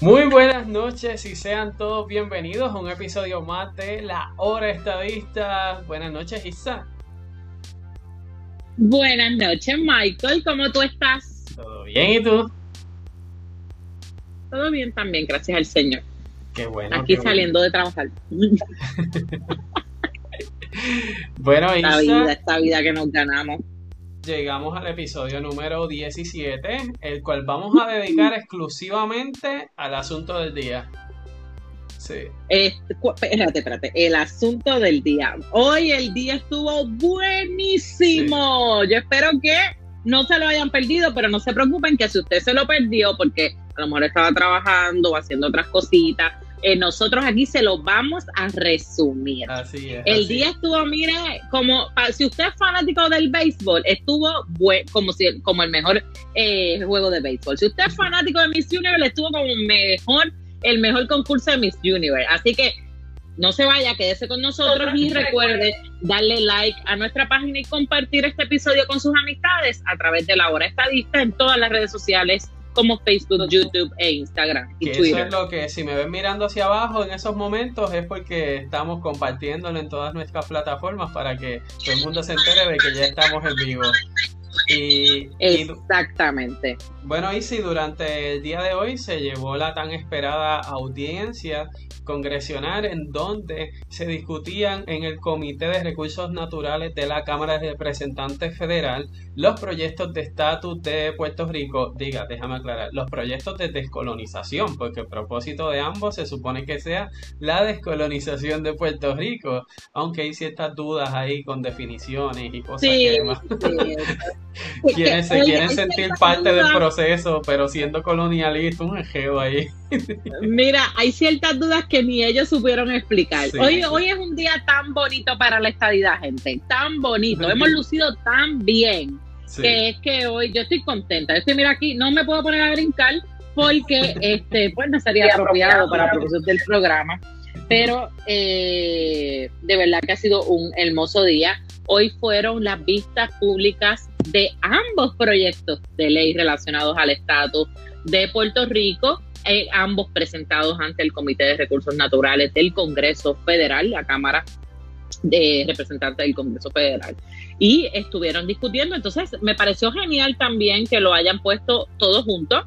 Muy buenas noches y sean todos bienvenidos a un episodio más de La Hora Estadista. Buenas noches, Isa. Buenas noches, Michael. ¿Cómo tú estás? ¿Todo bien y tú? Todo bien también, gracias al Señor. Qué bueno. Aquí saliendo de trabajar. bueno, esta vida, esta vida que nos ganamos. Llegamos al episodio número 17, el cual vamos a dedicar exclusivamente al asunto del día. Sí. espérate, espérate. El asunto del día. Hoy el día estuvo buenísimo. Yo espero que no se lo hayan perdido, pero no se preocupen que si usted se lo perdió porque a lo mejor estaba trabajando o haciendo otras cositas, eh, nosotros aquí se lo vamos a resumir. Así es. El día estuvo, mire, como si usted es fanático del béisbol, estuvo como, si, como el mejor eh, juego de béisbol. Si usted es fanático de Miss Universe, estuvo como mejor, el mejor concurso de Miss Universe. Así que no se vaya, quédese con nosotros y recuerde darle like a nuestra página y compartir este episodio con sus amistades a través de la hora estadista en todas las redes sociales como Facebook, YouTube e Instagram y Twitter. Eso es lo que si me ven mirando hacia abajo en esos momentos es porque estamos compartiéndolo en todas nuestras plataformas para que todo el mundo se entere de que ya estamos en vivo. Y, Exactamente. bueno, y si durante el día de hoy se llevó la tan esperada audiencia congresional en donde se discutían en el Comité de Recursos Naturales de la Cámara de Representantes Federal los proyectos de estatus de Puerto Rico, diga, déjame aclarar, los proyectos de descolonización, porque el propósito de ambos se supone que sea la descolonización de Puerto Rico, aunque hay ciertas dudas ahí con definiciones y cosas que demás. Quienes se quieren sentir parte del proceso, pero siendo colonialista, un ejeo ahí. Mira, hay ciertas dudas que ni ellos supieron explicar. hoy, hoy es un día tan bonito para la estadidad, gente, tan bonito. Hemos lucido tan bien que es que hoy yo estoy contenta. Estoy, mira aquí, no me puedo poner a brincar porque este pues no sería apropiado para el del programa. Pero eh, de verdad que ha sido un hermoso día. Hoy fueron las vistas públicas de ambos proyectos de ley relacionados al estatus de Puerto Rico, eh, ambos presentados ante el Comité de Recursos Naturales del Congreso Federal, la Cámara de Representantes del Congreso Federal. Y estuvieron discutiendo, entonces me pareció genial también que lo hayan puesto todos juntos.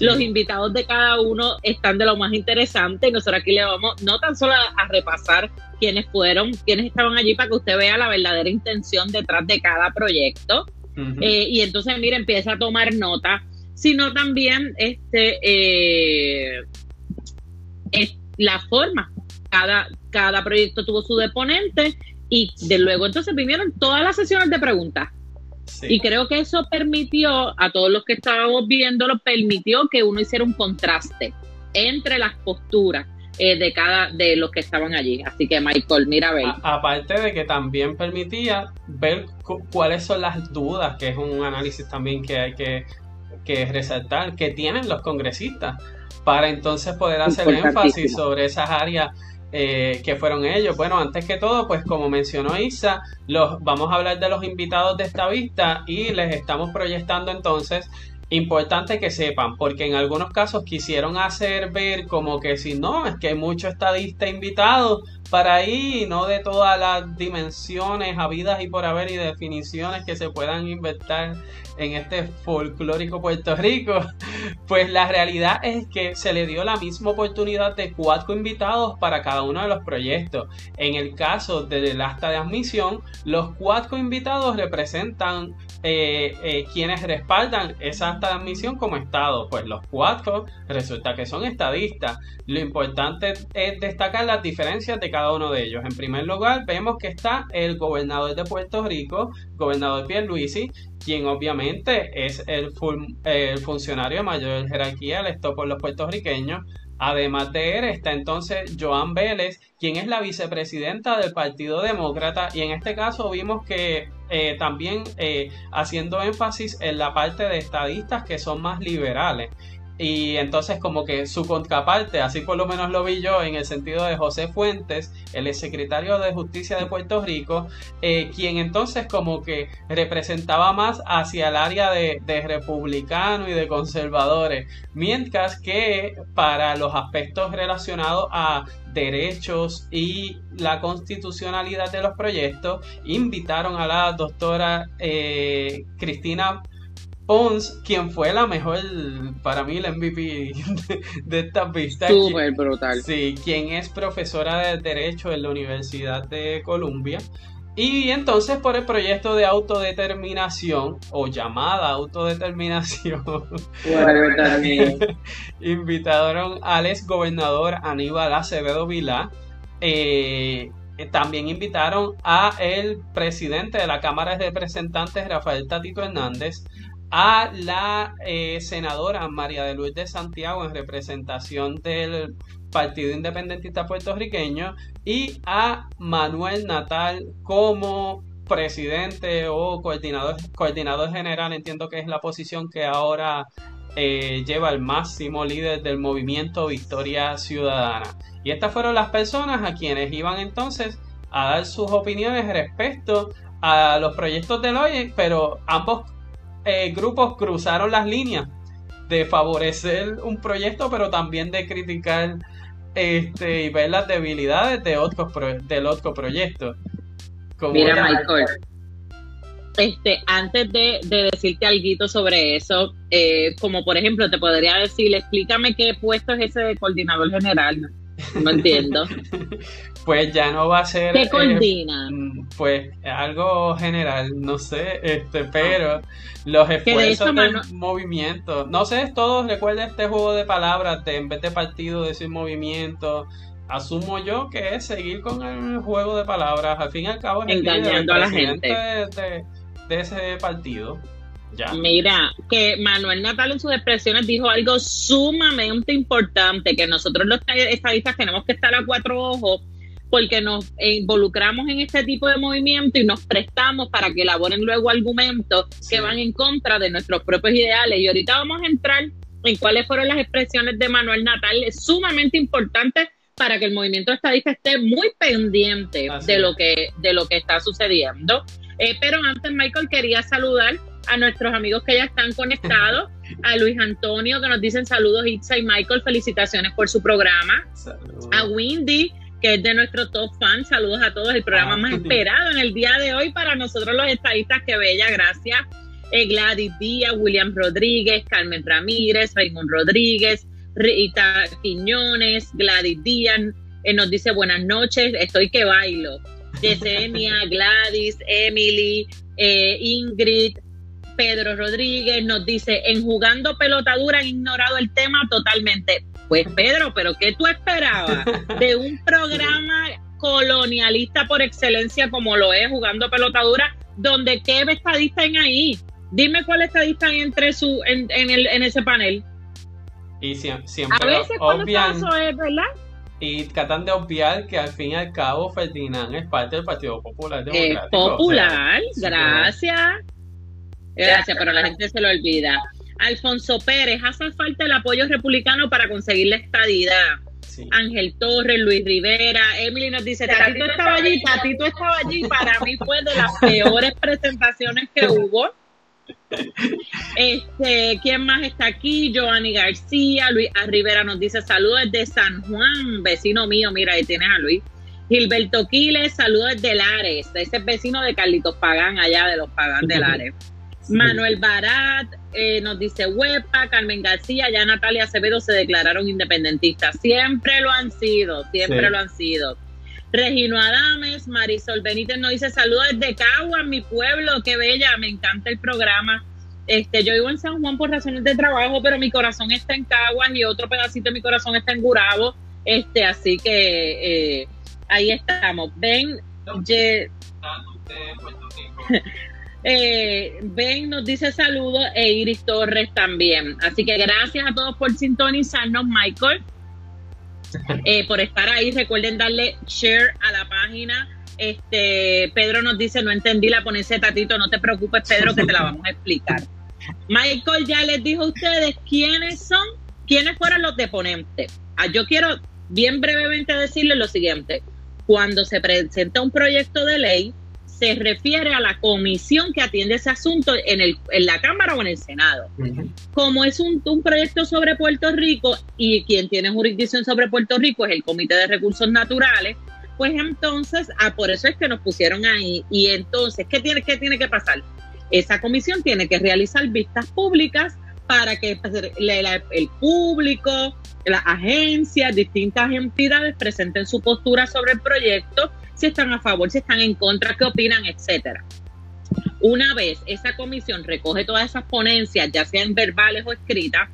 Los invitados de cada uno están de lo más interesante y nosotros aquí le vamos no tan solo a, repasar quiénes fueron, quiénes estaban allí para que usted vea la verdadera intención detrás de cada proyecto. Eh, y entonces, mire, empieza a tomar nota, sino también este eh, la forma. Cada, cada proyecto tuvo su deponente y de luego entonces vinieron todas las sesiones de preguntas. Y creo que eso permitió, a todos los que estábamos viéndolo, permitió que uno hiciera un contraste entre las posturas eh, de cada de los que estaban allí. Así que Michael, mira, ver. aparte de que también permitía ver cuáles son las dudas, que es un análisis también que hay que, que resaltar, que tienen los congresistas, para entonces poder hacer énfasis sobre esas áreas eh, que fueron ellos. Bueno, antes que todo, pues como mencionó Isa, los, vamos a hablar de los invitados de esta vista y les estamos proyectando entonces Importante que sepan, porque en algunos casos quisieron hacer ver como que si no, es que hay muchos estadistas invitados para ahí, no de todas las dimensiones habidas y por haber y definiciones que se puedan inventar en este folclórico Puerto Rico, pues la realidad es que se le dio la misma oportunidad de cuatro invitados para cada uno de los proyectos. En el caso del acta de admisión, los cuatro invitados representan eh, eh, quienes respaldan esa acta de admisión como Estado. Pues los cuatro resulta que son estadistas. Lo importante es destacar las diferencias de cada uno de ellos. En primer lugar, vemos que está el gobernador de Puerto Rico, gobernador Pierluisi, quien obviamente es el, el funcionario de mayor jerarquía electo por los puertorriqueños. Además de él está entonces Joan Vélez, quien es la vicepresidenta del Partido Demócrata y en este caso vimos que eh, también eh, haciendo énfasis en la parte de estadistas que son más liberales. Y entonces como que su contraparte, así por lo menos lo vi yo en el sentido de José Fuentes, el secretario de Justicia de Puerto Rico, eh, quien entonces como que representaba más hacia el área de, republicano y de conservadores, mientras que para los aspectos relacionados a derechos y la constitucionalidad de los proyectos, invitaron a la doctora eh, Cristina Pons, quien fue la mejor, para mí, la MVP de, esta vista. Súper brutal. Sí, quien es profesora de Derecho en la Universidad de Columbia. Y entonces por el proyecto de autodeterminación o llamada autodeterminación, invitaron al ex gobernador Aníbal Acevedo Vilá. Eh, también invitaron a el presidente de la Cámara de Representantes, Rafael Tatito Hernández, a la eh, senadora María de Luis de Santiago en representación del Partido Independentista Puertorriqueño y a Manuel Natal como presidente o coordinador, coordinador general, entiendo que es la posición que ahora eh, lleva el máximo líder del movimiento Victoria Ciudadana. Y estas fueron las personas a quienes iban entonces a dar sus opiniones respecto a los proyectos del hoy, pero ambos eh, grupos cruzaron las líneas de favorecer un proyecto, pero también de criticar este, y ver las debilidades de otros del otro proyecto. Mira, Michael, este, antes de, decirte algo sobre eso, eh, como por ejemplo, te podría decir, explícame qué puesto es ese de coordinador general. No entiendo. pues ya no va a ser. ¿Qué eh, pues algo general, no sé, este, pero los esfuerzos de del movimiento. No sé, todos recuerden este juego de palabras de en vez de partido decir movimiento. Asumo yo que es seguir con el juego de palabras. Al fin y al cabo, es engañando a la gente de ese partido. Mira, que Manuel Natal en sus expresiones dijo algo sumamente importante, que nosotros los estadistas tenemos que estar a cuatro ojos porque nos involucramos en este tipo de movimiento y nos prestamos para que elaboren luego argumentos que van en contra de nuestros propios ideales. Y ahorita vamos a entrar en cuáles fueron las expresiones de Manuel Natal, es sumamente importante para que el movimiento estadista esté muy pendiente de lo que de lo que está sucediendo. Eh, pero antes, Michael, quería saludar a nuestros amigos que ya están conectados, a Luis Antonio, que nos dicen saludos, Itza y Michael, felicitaciones por su programa, a Windy, que es de nuestro top fan, saludos a todos, el programa ah. más esperado en el día de hoy para nosotros los estadistas, que bella, gracias. Eh, Gladys Díaz, William Rodríguez, Carmen Ramírez, Raymond Rodríguez, Rita Quiñones, Gladys Díaz, eh, nos dice buenas noches, estoy que bailo. Yesenia, Gladys, Emily, eh, Ingrid, Pedro Rodríguez nos dice, en jugando pelotadura han ignorado el tema totalmente. Pues Pedro, pero ¿qué tú esperabas de un programa colonialista por excelencia como lo es jugando pelotadura, donde qué estadista en ahí? Dime cuál estadista entre su en, el, en ese panel. Y siempre, a veces cuando es, ¿verdad? y tratan de obviar que al fin y al cabo Ferdinand es parte del Partido Popular Democrático. Es popular, gracias. Gracias, pero la gente se lo olvida. Alfonso Pérez, hace falta el apoyo republicano para conseguir la estadidad. Ángel Torres, Luis Rivera, Emily nos dice, Tatito estaba allí, Tatito estaba allí, para mí fue de las peores presentaciones que hubo. Este, ¿quién más está aquí? Joanny García, Luis Rivera nos dice saludos desde San Juan, vecino mío, mira, ahí tienes a Luis. Gilberto Quiles, saludos desde Lares, ese es vecino de Carlitos Pagán, allá de los Pagán de Lares. Manuel Barat eh, nos dice Huepa, Carmen García, ya Natalia Acevedo se declararon independentistas. Siempre lo han sido, siempre lo han sido. Regino Adames, Marisol Benítez nos dice saludos desde Cagua, mi pueblo, qué bella, me encanta el programa. Este, yo vivo en San Juan por razones de trabajo, pero mi corazón está en Caguas y otro pedacito de mi corazón está en Gurabo. Este, así que eh, ahí estamos. Ven, eh, Ben nos dice saludos e Iris Torres también. Así que gracias a todos por sintonizarnos, Michael. Eh, por estar ahí. Recuerden darle share a la página. Este Pedro nos dice, no entendí la ponencia Tatito, no te preocupes, Pedro, que te la vamos a explicar. Michael ya les dijo a ustedes quiénes son ¿Quiénes fueron los deponentes? Ah, yo quiero bien brevemente decirle lo siguiente. Cuando se presenta un proyecto de ley, se refiere a la comisión que atiende ese asunto en, el, en la Cámara o en el Senado. Como es un, un, proyecto sobre Puerto Rico y quien tiene jurisdicción sobre Puerto Rico es el Comité de Recursos Naturales, pues entonces, ah, por eso es que nos pusieron ahí. Y entonces, ¿qué tiene, qué tiene que pasar? Esa comisión tiene que realizar vistas públicas para que pues, el público, las agencias, distintas entidades presenten su postura sobre el proyecto, si están a favor, si están en contra, qué opinan, etcétera. Una vez esa comisión recoge todas esas ponencias, ya sean verbales o escritas,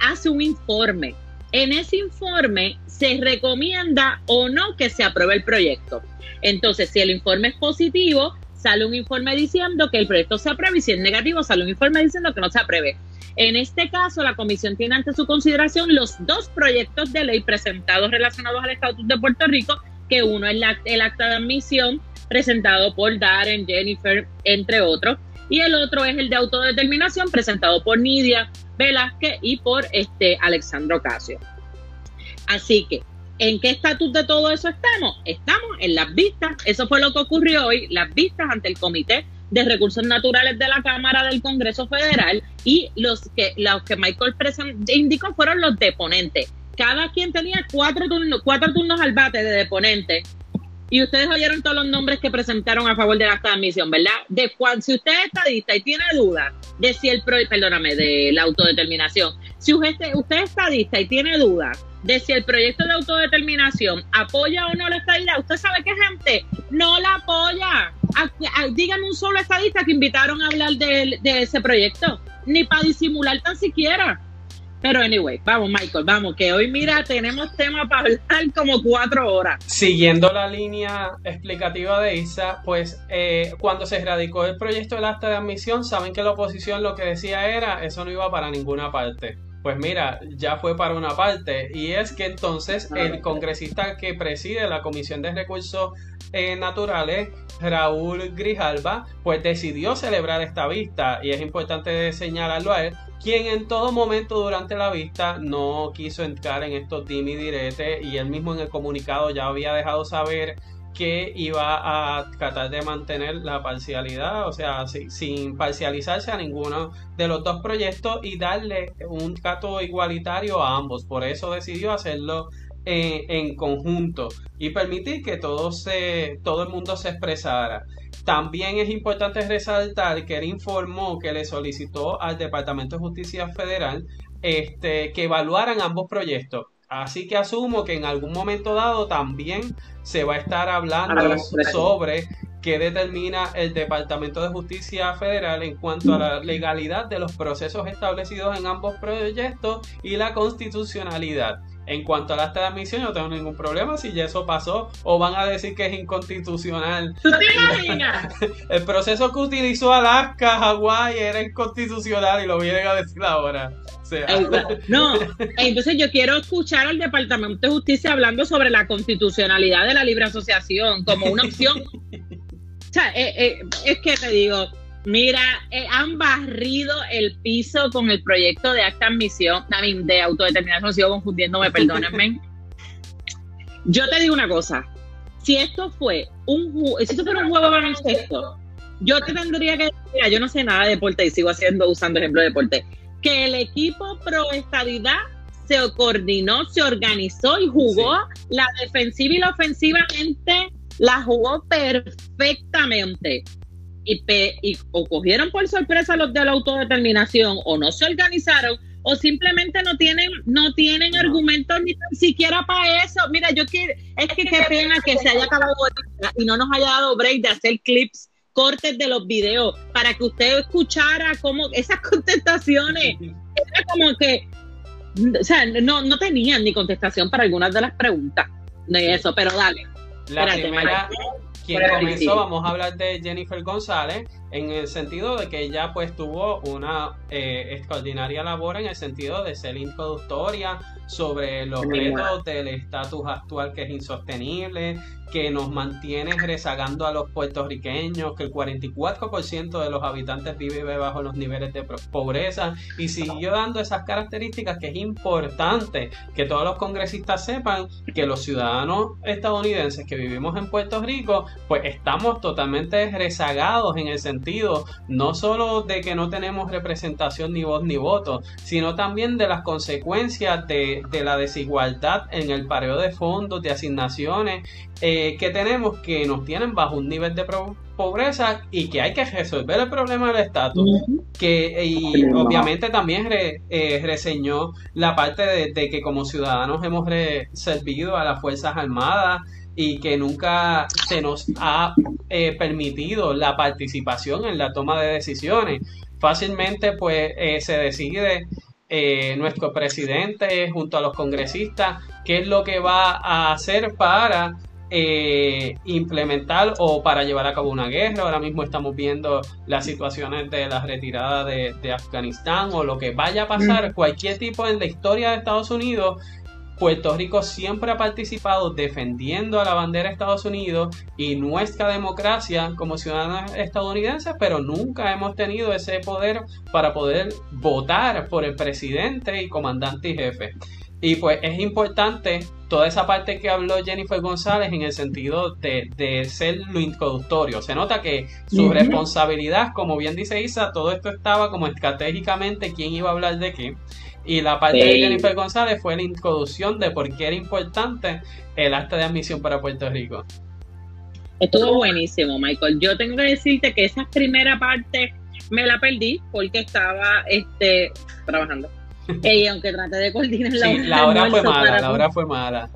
hace un informe. En ese informe se recomienda o no que se apruebe el proyecto. Entonces, si el informe es positivo, sale un informe diciendo que el proyecto se apruebe y si es negativo, sale un informe diciendo que no se apruebe. En este caso, la comisión tiene ante su consideración los dos proyectos de ley presentados relacionados al Estatuto de Puerto Rico, uno es el acta de admisión presentado por Darren, Jennifer, entre otros, y el otro es el de autodeterminación presentado por Nidia Velázquez y por este Alexandro Casio. Así que, ¿en qué estatus de todo eso estamos? Estamos en las vistas, eso fue lo que ocurrió hoy, las vistas ante el Comité de Recursos Naturales de la Cámara del Congreso Federal y los que, los que Michael indicó fueron los deponentes. Cada quien tenía cuatro turnos, cuatro turnos al bate de deponente. Y ustedes oyeron todos los nombres que presentaron a favor de la admisión, ¿verdad? De cuando, si usted es estadista y tiene dudas de si el pro, perdóname, de la autodeterminación, si usted, usted es estadista y tiene dudas de si el proyecto de autodeterminación apoya o no la estadidad, usted sabe que gente no la apoya. Díganme un solo estadista que invitaron a hablar de, de ese proyecto, ni para disimular tan siquiera. Pero anyway, vamos Michael, vamos, que hoy mira, tenemos tema para hablar como cuatro horas. Siguiendo la línea explicativa de Isa, pues eh, cuando se radicó el proyecto del acta de admisión, saben que la oposición lo que decía era, eso no iba para ninguna parte. Pues mira, ya fue para una parte. Y es que entonces el congresista que preside la Comisión de Recursos eh, Naturales, Raúl Grijalba, pues decidió celebrar esta vista. Y es importante señalarlo a él, quien en todo momento durante la vista no quiso entrar en estos dim y diretes. Y él mismo en el comunicado ya había dejado saber que iba a tratar de mantener la parcialidad, o sea, sin parcializarse a ninguno de los dos proyectos y darle un trato igualitario a ambos. Por eso decidió hacerlo en, en conjunto y permitir que todo, se, todo el mundo se expresara. También es importante resaltar que él informó que le solicitó al Departamento de Justicia Federal este, que evaluaran ambos proyectos Así que asumo que en algún momento dado también se va a estar hablando sobre qué determina el Departamento de Justicia Federal en cuanto a la legalidad de los procesos establecidos en ambos proyectos y la constitucionalidad. En cuanto a la acta de admisión, no tengo ningún problema si ya eso pasó o van a decir que es inconstitucional. ¿Tú te imaginas? El proceso que utilizó Alaska, Hawái era inconstitucional y lo vienen a decir ahora. no, entonces yo quiero escuchar al Departamento de Justicia hablando sobre la constitucionalidad de la libre asociación como una opción. o sea, eh, eh, es que te digo, Mira, eh, han barrido el piso con el proyecto de acta admisión, de autodeterminación, sigo confundiéndome, perdónenme. Yo te digo una cosa, si esto fue un si esto fuera un juego de baloncesto, yo te tendría que decir, yo no sé nada de deporte y sigo haciendo, usando ejemplo de deporte, que el equipo pro estadidad se coordinó, se organizó y jugó la defensiva y la ofensivamente la jugó perfectamente y, o cogieron por sorpresa los de la autodeterminación o no se organizaron o simplemente no tienen no tienen argumentos ni siquiera para eso. Mira, yo quiero, es que qué pena que se haya acabado y no nos haya dado break de hacer clips cortes de los videos para que usted escuchara cómo esas contestaciones. Era como que o sea, no, no tenían ni contestación para algunas de las preguntas de eso, pero dale. La primera, quien comenzó, vamos a hablar de Jennifer González. En el sentido de que ella pues tuvo una eh, extraordinaria labor en el sentido de ser introductoria sobre los retos del estatus actual que es insostenible, que nos mantiene rezagando a los puertorriqueños, que el 44% de los habitantes vive bajo los niveles de pobreza y siguió dando esas características que es importante que todos los congresistas sepan que los ciudadanos estadounidenses que vivimos en Puerto Rico, pues estamos totalmente rezagados en el sentido no solo de que no tenemos representación ni voz ni voto, sino también de las consecuencias de, de la desigualdad en el pareo de fondos, de asignaciones eh, que tenemos que nos tienen bajo un nivel de pobreza y que hay que resolver el problema del estatus. que Y obviamente también eh, reseñó la parte de, que como ciudadanos hemos servido a las Fuerzas Armadas y que nunca se nos ha eh, permitido la participación en la toma de decisiones. Fácilmente pues se decide nuestro presidente junto a los congresistas qué es lo que va a hacer para eh, implementar o para llevar a cabo una guerra. Ahora mismo estamos viendo las situaciones de la retirada de, Afganistán o lo que vaya a pasar, mm. cualquier tipo en la historia de Estados Unidos. Puerto Rico siempre ha participado defendiendo a la bandera de Estados Unidos y nuestra democracia como ciudadanos estadounidenses, pero nunca hemos tenido ese poder para poder votar por el presidente y comandante y jefe. Y pues es importante toda esa parte que habló Jennifer González en el sentido de, ser lo introductorio. Se nota que su responsabilidad, como bien dice Isa, todo esto estaba como estratégicamente quién iba a hablar de qué. Y la parte de Jennifer González fue la introducción de por qué era importante el acta de admisión para Puerto Rico. Estuvo buenísimo, Michael. Yo tengo que decirte que esa primera parte me la perdí porque estaba este, trabajando. Y aunque traté de coordinar la sí, la hora fue mala, la hora fue mala.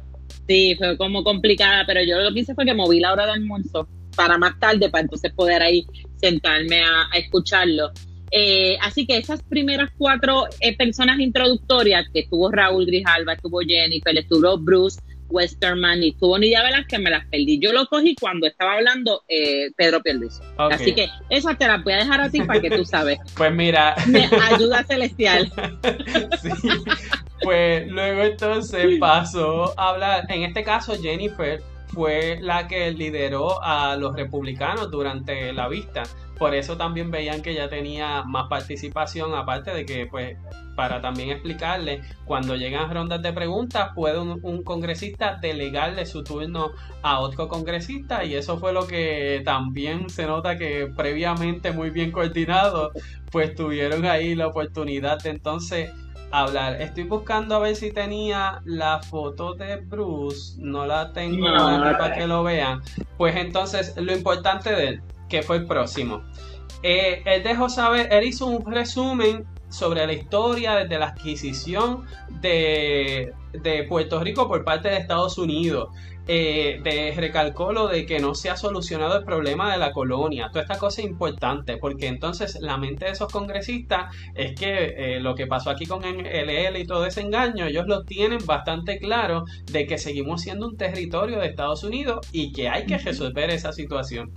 Sí, fue como complicada, pero yo lo que hice fue que moví la hora de almuerzo para más tarde, para entonces poder ahí sentarme a, escucharlo. Eh, así que esas primeras cuatro eh, personas introductorias, que estuvo Raúl Grijalva, estuvo Jennifer, estuvo Bruce, Westerman y tuvo Nidia que me las perdí. Yo lo cogí cuando estaba hablando eh, Pedro Pierluisi. Así que esa te la voy a dejar a ti para que tú sabes. pues mira. Me ayuda celestial. sí. Pues luego entonces pasó a hablar, en este caso Jennifer fue la que lideró a los republicanos durante la vista. Por eso también veían que ya tenía más participación, aparte de que, pues, para también explicarle, cuando llegan rondas de preguntas, puede un, congresista delegarle su turno a otro congresista y eso fue lo que también se nota que previamente muy bien coordinado, pues tuvieron ahí la oportunidad de entonces hablar. Estoy buscando a ver si tenía la foto de Bruce. No la tengo para que lo vean. Pues entonces, lo importante de él, que fue el próximo. Eh, él dejó saber, él hizo un resumen sobre la historia desde la adquisición de, de Puerto Rico por parte de Estados Unidos eh, de, recalcó lo de que no se ha solucionado el problema de la colonia. Toda esta cosa es importante porque entonces la mente de esos congresistas es que eh, lo que pasó aquí con el LL y todo ese engaño, ellos lo tienen bastante claro de que seguimos siendo un territorio de Estados Unidos y que hay que resolver esa situación.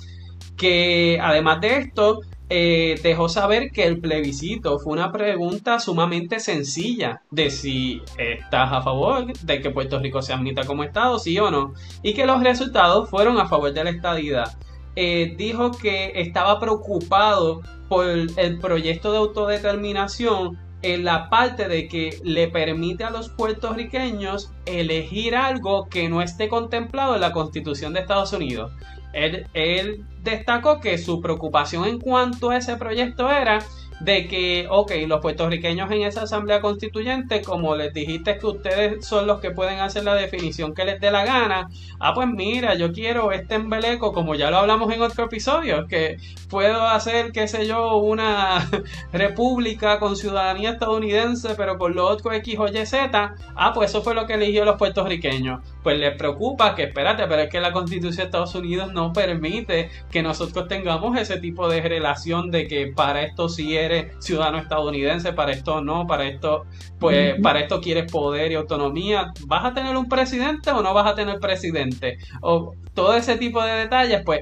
Que además de esto, eh, dejó saber que el plebiscito fue una pregunta sumamente sencilla de si estás a favor de que Puerto Rico se admita como Estado, sí o no, y que los resultados fueron a favor de la estadidad. Eh, dijo que estaba preocupado por el proyecto de autodeterminación en la parte de que le permite a los puertorriqueños elegir algo que no esté contemplado en la Constitución de Estados Unidos. Él, destacó que su preocupación en cuanto a ese proyecto era de que, ok, los puertorriqueños en esa asamblea constituyente, como les dijiste que ustedes son los que pueden hacer la definición que les dé la gana, ah, pues mira, yo quiero este embeleco, como ya lo hablamos en otro episodio, que puedo hacer, qué sé yo, una república con ciudadanía estadounidense, pero con lo otro X o Y Z, ah, pues eso fue lo que eligió los puertorriqueños. Pues les preocupa que, espérate, pero es que la constitución de Estados Unidos no permite que nosotros tengamos ese tipo de relación de que para esto sí es ciudadano estadounidense, para esto no, para esto, pues, para esto quieres poder y autonomía. ¿Vas a tener un presidente o no vas a tener presidente? O todo ese tipo de detalles, pues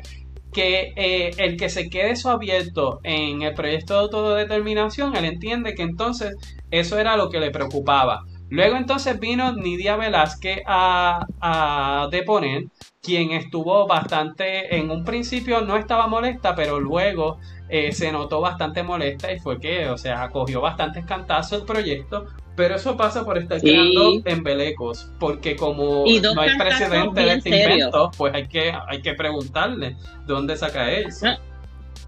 que eh, el que se quede eso abierto en el proyecto de autodeterminación, él entiende que entonces eso era lo que le preocupaba. Luego entonces vino Nidia Velázquez a, a deponer, quien estuvo bastante, en un principio no estaba molesta, pero luego eh, se notó bastante molesta y fue que, o sea, acogió bastantes cantazos el proyecto, pero eso pasa por estar creando embelecos, porque como no hay precedente de este invento, pues hay que, hay que preguntarle dónde saca eso.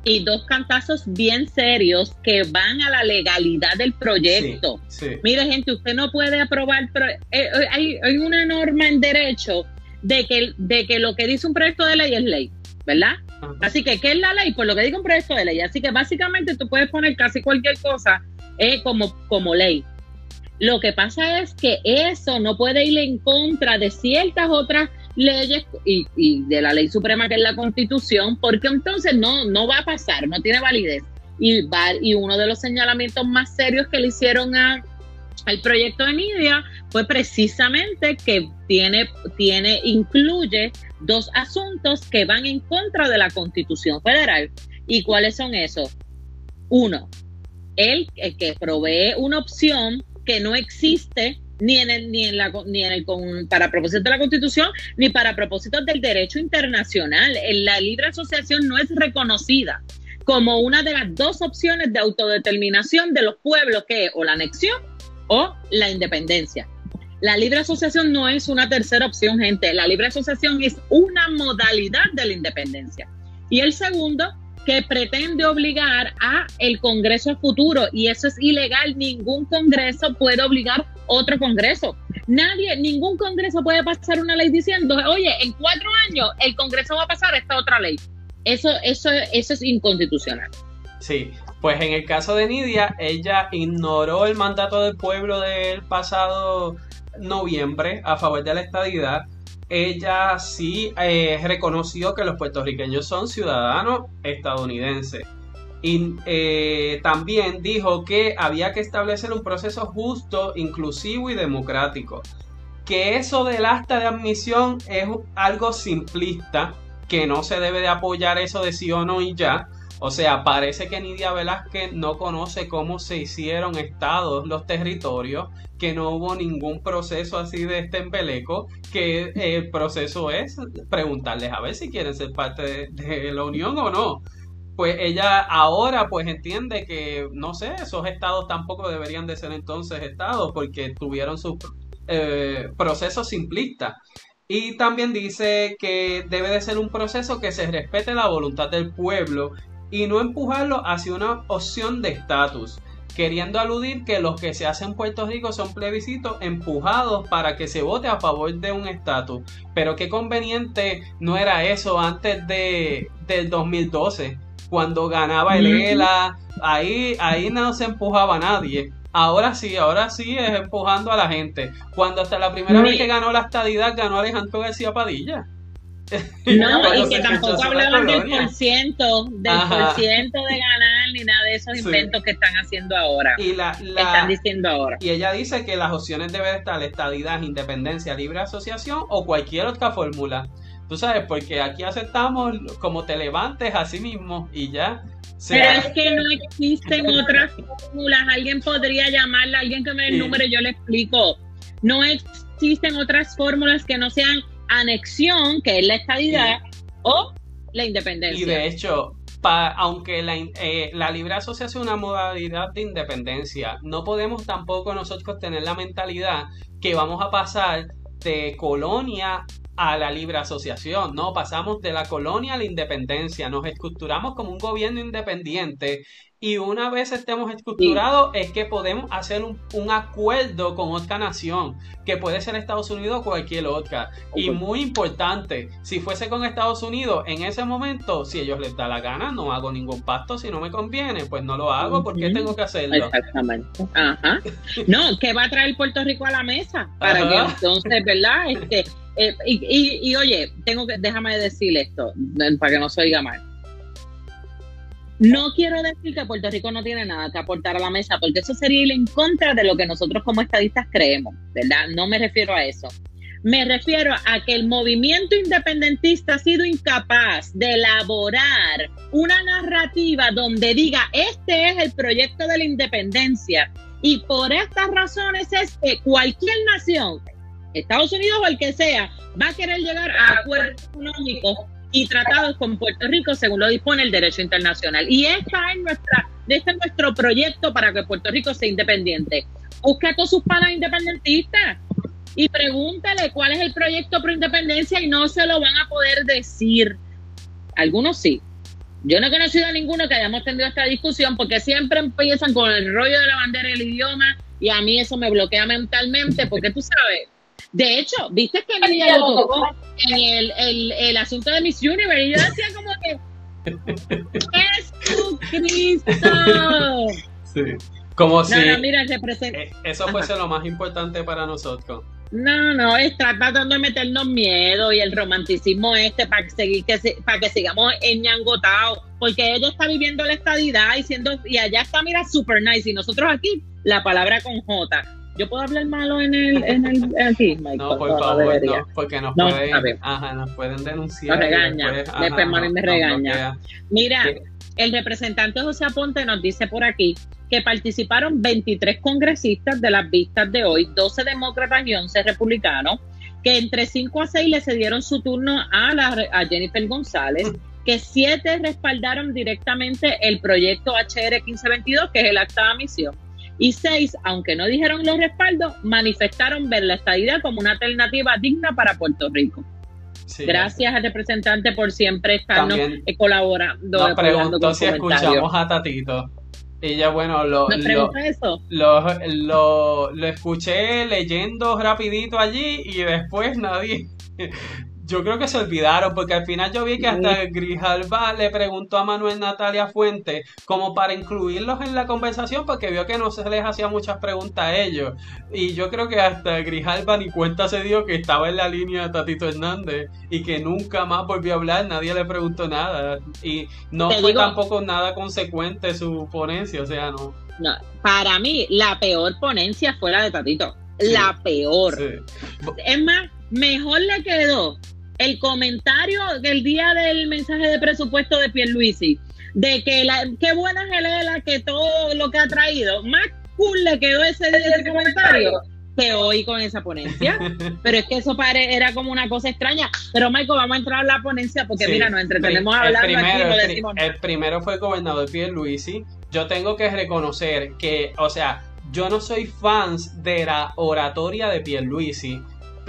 Y dos cantazos bien serios que van a la legalidad del proyecto. Mire, gente, usted no puede aprobar. Eh, eh, hay, hay, una norma en derecho de que, de que lo que dice un proyecto de ley es ley, ¿verdad? Así que, ¿qué es la ley? Pues lo que dice un proyecto de ley. Así que básicamente tú puedes poner casi cualquier cosa eh, como, como ley. Lo que pasa es que eso no puede ir en contra de ciertas otras leyes y, de la ley suprema que es la constitución, porque entonces no, no va a pasar, no tiene validez. Y, va, y uno de los señalamientos más serios que le hicieron a, al proyecto de Nidia fue precisamente que tiene, tiene, incluye dos asuntos que van en contra de la constitución federal. ¿Y cuáles son esos? Uno, el que provee una opción que no existe ni en el, ni en la ni en el para propósitos de la Constitución ni para propósitos del derecho internacional. La libre asociación no es reconocida como una de las dos opciones de autodeterminación de los pueblos que es o la anexión o la independencia. La libre asociación no es una tercera opción, gente. La libre asociación es una modalidad de la independencia. Y el segundo que pretende obligar a el Congreso futuro y eso es ilegal. Ningún Congreso puede obligar otro Congreso. Nadie, ningún Congreso puede pasar una ley diciendo, oye, en cuatro años el Congreso va a pasar esta otra ley. Eso, eso, eso es inconstitucional. Sí, pues en el caso de Nidia, ella ignoró el mandato del pueblo del pasado noviembre a favor de la estadidad ella sí eh, reconoció que los puertorriqueños son ciudadanos estadounidenses. Y eh, también dijo que había que establecer un proceso justo, inclusivo y democrático. Que eso del acta de admisión es algo simplista, que no se debe de apoyar eso de sí o no y ya, o sea, parece que Nidia Velázquez no conoce cómo se hicieron estados los territorios, que no hubo ningún proceso así de este embeleco, que el proceso es preguntarles a ver si quieren ser parte de, la Unión o no pues ella ahora pues entiende que, no sé, esos estados tampoco deberían de ser entonces estados porque tuvieron su eh, proceso simplista. Y también dice que debe de ser un proceso que se respete la voluntad del pueblo y no empujarlo hacia una opción de estatus, queriendo aludir que los que se hacen en Puerto Rico son plebiscitos empujados para que se vote a favor de un estatus. Pero qué conveniente no era eso antes de, del 2012, cuando ganaba el ELA, ahí, ahí no se empujaba a nadie. Ahora sí, ahora sí es empujando a la gente. Cuando hasta la primera vez que ganó la estadidad ganó Alejandro García Padilla. No, y que tampoco hablaban del por ciento, del por ciento de ganar ni nada de esos inventos que están haciendo ahora. Y la, están diciendo ahora. Y ella dice que las opciones deben estar estadidad, independencia, libre asociación o cualquier otra fórmula. Tú sabes, porque aquí aceptamos como te levantes a sí mismo y ya. Pero es que no existen otras fórmulas. Alguien podría llamarla, alguien que me dé el número y yo le explico. No existen otras fórmulas que no sean anexión, que es la estadidad, o la independencia. Y de hecho, aunque la, eh, la, libre asociación es una modalidad de independencia, no podemos tampoco nosotros tener la mentalidad que vamos a pasar de colonia a la libre asociación, no, pasamos de la colonia a la independencia, nos estructuramos como un gobierno independiente y una vez estemos estructurados es que podemos hacer un, acuerdo con otra nación, que puede ser Estados Unidos o cualquier otra. Y muy importante, si fuese con Estados Unidos, en ese momento, si ellos les da la gana, no hago ningún pacto, si no me conviene, pues no lo hago, porque tengo que hacerlo? Exactamente. Ajá. No, ¿qué va a traer Puerto Rico a la mesa? Para que entonces, ¿verdad? Este, eh, y, y, oye, tengo que, déjame decir esto, para que no se oiga mal no quiero decir que Puerto Rico no tiene nada que aportar a la mesa, porque eso sería ir en contra de lo que nosotros como estadistas creemos, ¿verdad? No me refiero a eso. Me refiero a que el movimiento independentista ha sido incapaz de elaborar una narrativa donde diga, este es el proyecto de la independencia. Y por estas razones es que cualquier nación, Estados Unidos o el que sea, va a querer llegar a acuerdos económicos y tratados con Puerto Rico según lo dispone el derecho internacional. Y esta es nuestra, este es nuestro proyecto para que Puerto Rico sea independiente. Busca a todos sus panas independentistas y pregúntale cuál es el proyecto pro independencia y no se lo van a poder decir. Algunos sí. Yo no he conocido a ninguno que hayamos tenido esta discusión porque siempre empiezan con el rollo de la bandera y el idioma y a mí eso me bloquea mentalmente porque tú sabes. De hecho, viste que ella lo tocó en el, el, el, asunto de Miss Universe y yo decía como que ¡Jesucristo! Sí. Como si eh, eso fuese lo más importante para nosotros. No, no, está tratando de meternos miedo y el romanticismo este para que, seguir, que para que sigamos enñangotados, porque ella está viviendo la estadidad y, siendo, y allá está, mira, super nice, y nosotros aquí, la palabra con J. ¿Yo puedo hablar malo en el, en el aquí, Michael? No, por favor, no, porque nos, pueden, ajá, nos pueden denunciar. Nos regaña, después, me regaña. Mira, el representante José Aponte nos dice por aquí que participaron 23 congresistas de las vistas de hoy, 12 demócratas y 11 republicanos, que entre 5 a 6 le cedieron su turno a, la, a Jennifer González, que 7 respaldaron directamente el proyecto HR 1522, que es el acta de admisión, y 6, aunque no dijeron los respaldos, manifestaron ver la estadidad como una alternativa digna para Puerto Rico. Gracias al representante por siempre estarnos colaborando. Nos preguntó si escuchamos a Tatito. Ya bueno, lo, lo, lo, lo, escuché leyendo rapidito allí y después nadie, yo creo que se olvidaron, porque al final yo vi que hasta Grijalba le preguntó a Manuel Natalia Fuente como para incluirlos en la conversación, porque vio que no se les hacía muchas preguntas a ellos. Y yo creo que hasta Grijalba ni cuenta se dio que estaba en la línea de Tatito Hernández y que nunca más volvió a hablar, nadie le preguntó nada. Y no fue tampoco nada consecuente su ponencia, o sea, no. No, para mí la peor ponencia fue la de Tatito. La peor. Es más, mejor le quedó el comentario del día del mensaje de presupuesto de Pierluisi, de que la, qué buena es que todo lo que ha traído, más cool le quedó ese, ese comentario que hoy con esa ponencia. Pero es que eso pare, era como una cosa extraña. Pero Michael, vamos a entrar a la ponencia porque mira, nos entretenemos hablando primero, aquí decimos. El, primero fue el gobernador Pierluisi. Yo tengo que reconocer que, o sea, yo no soy fans de la oratoria de Pierluisi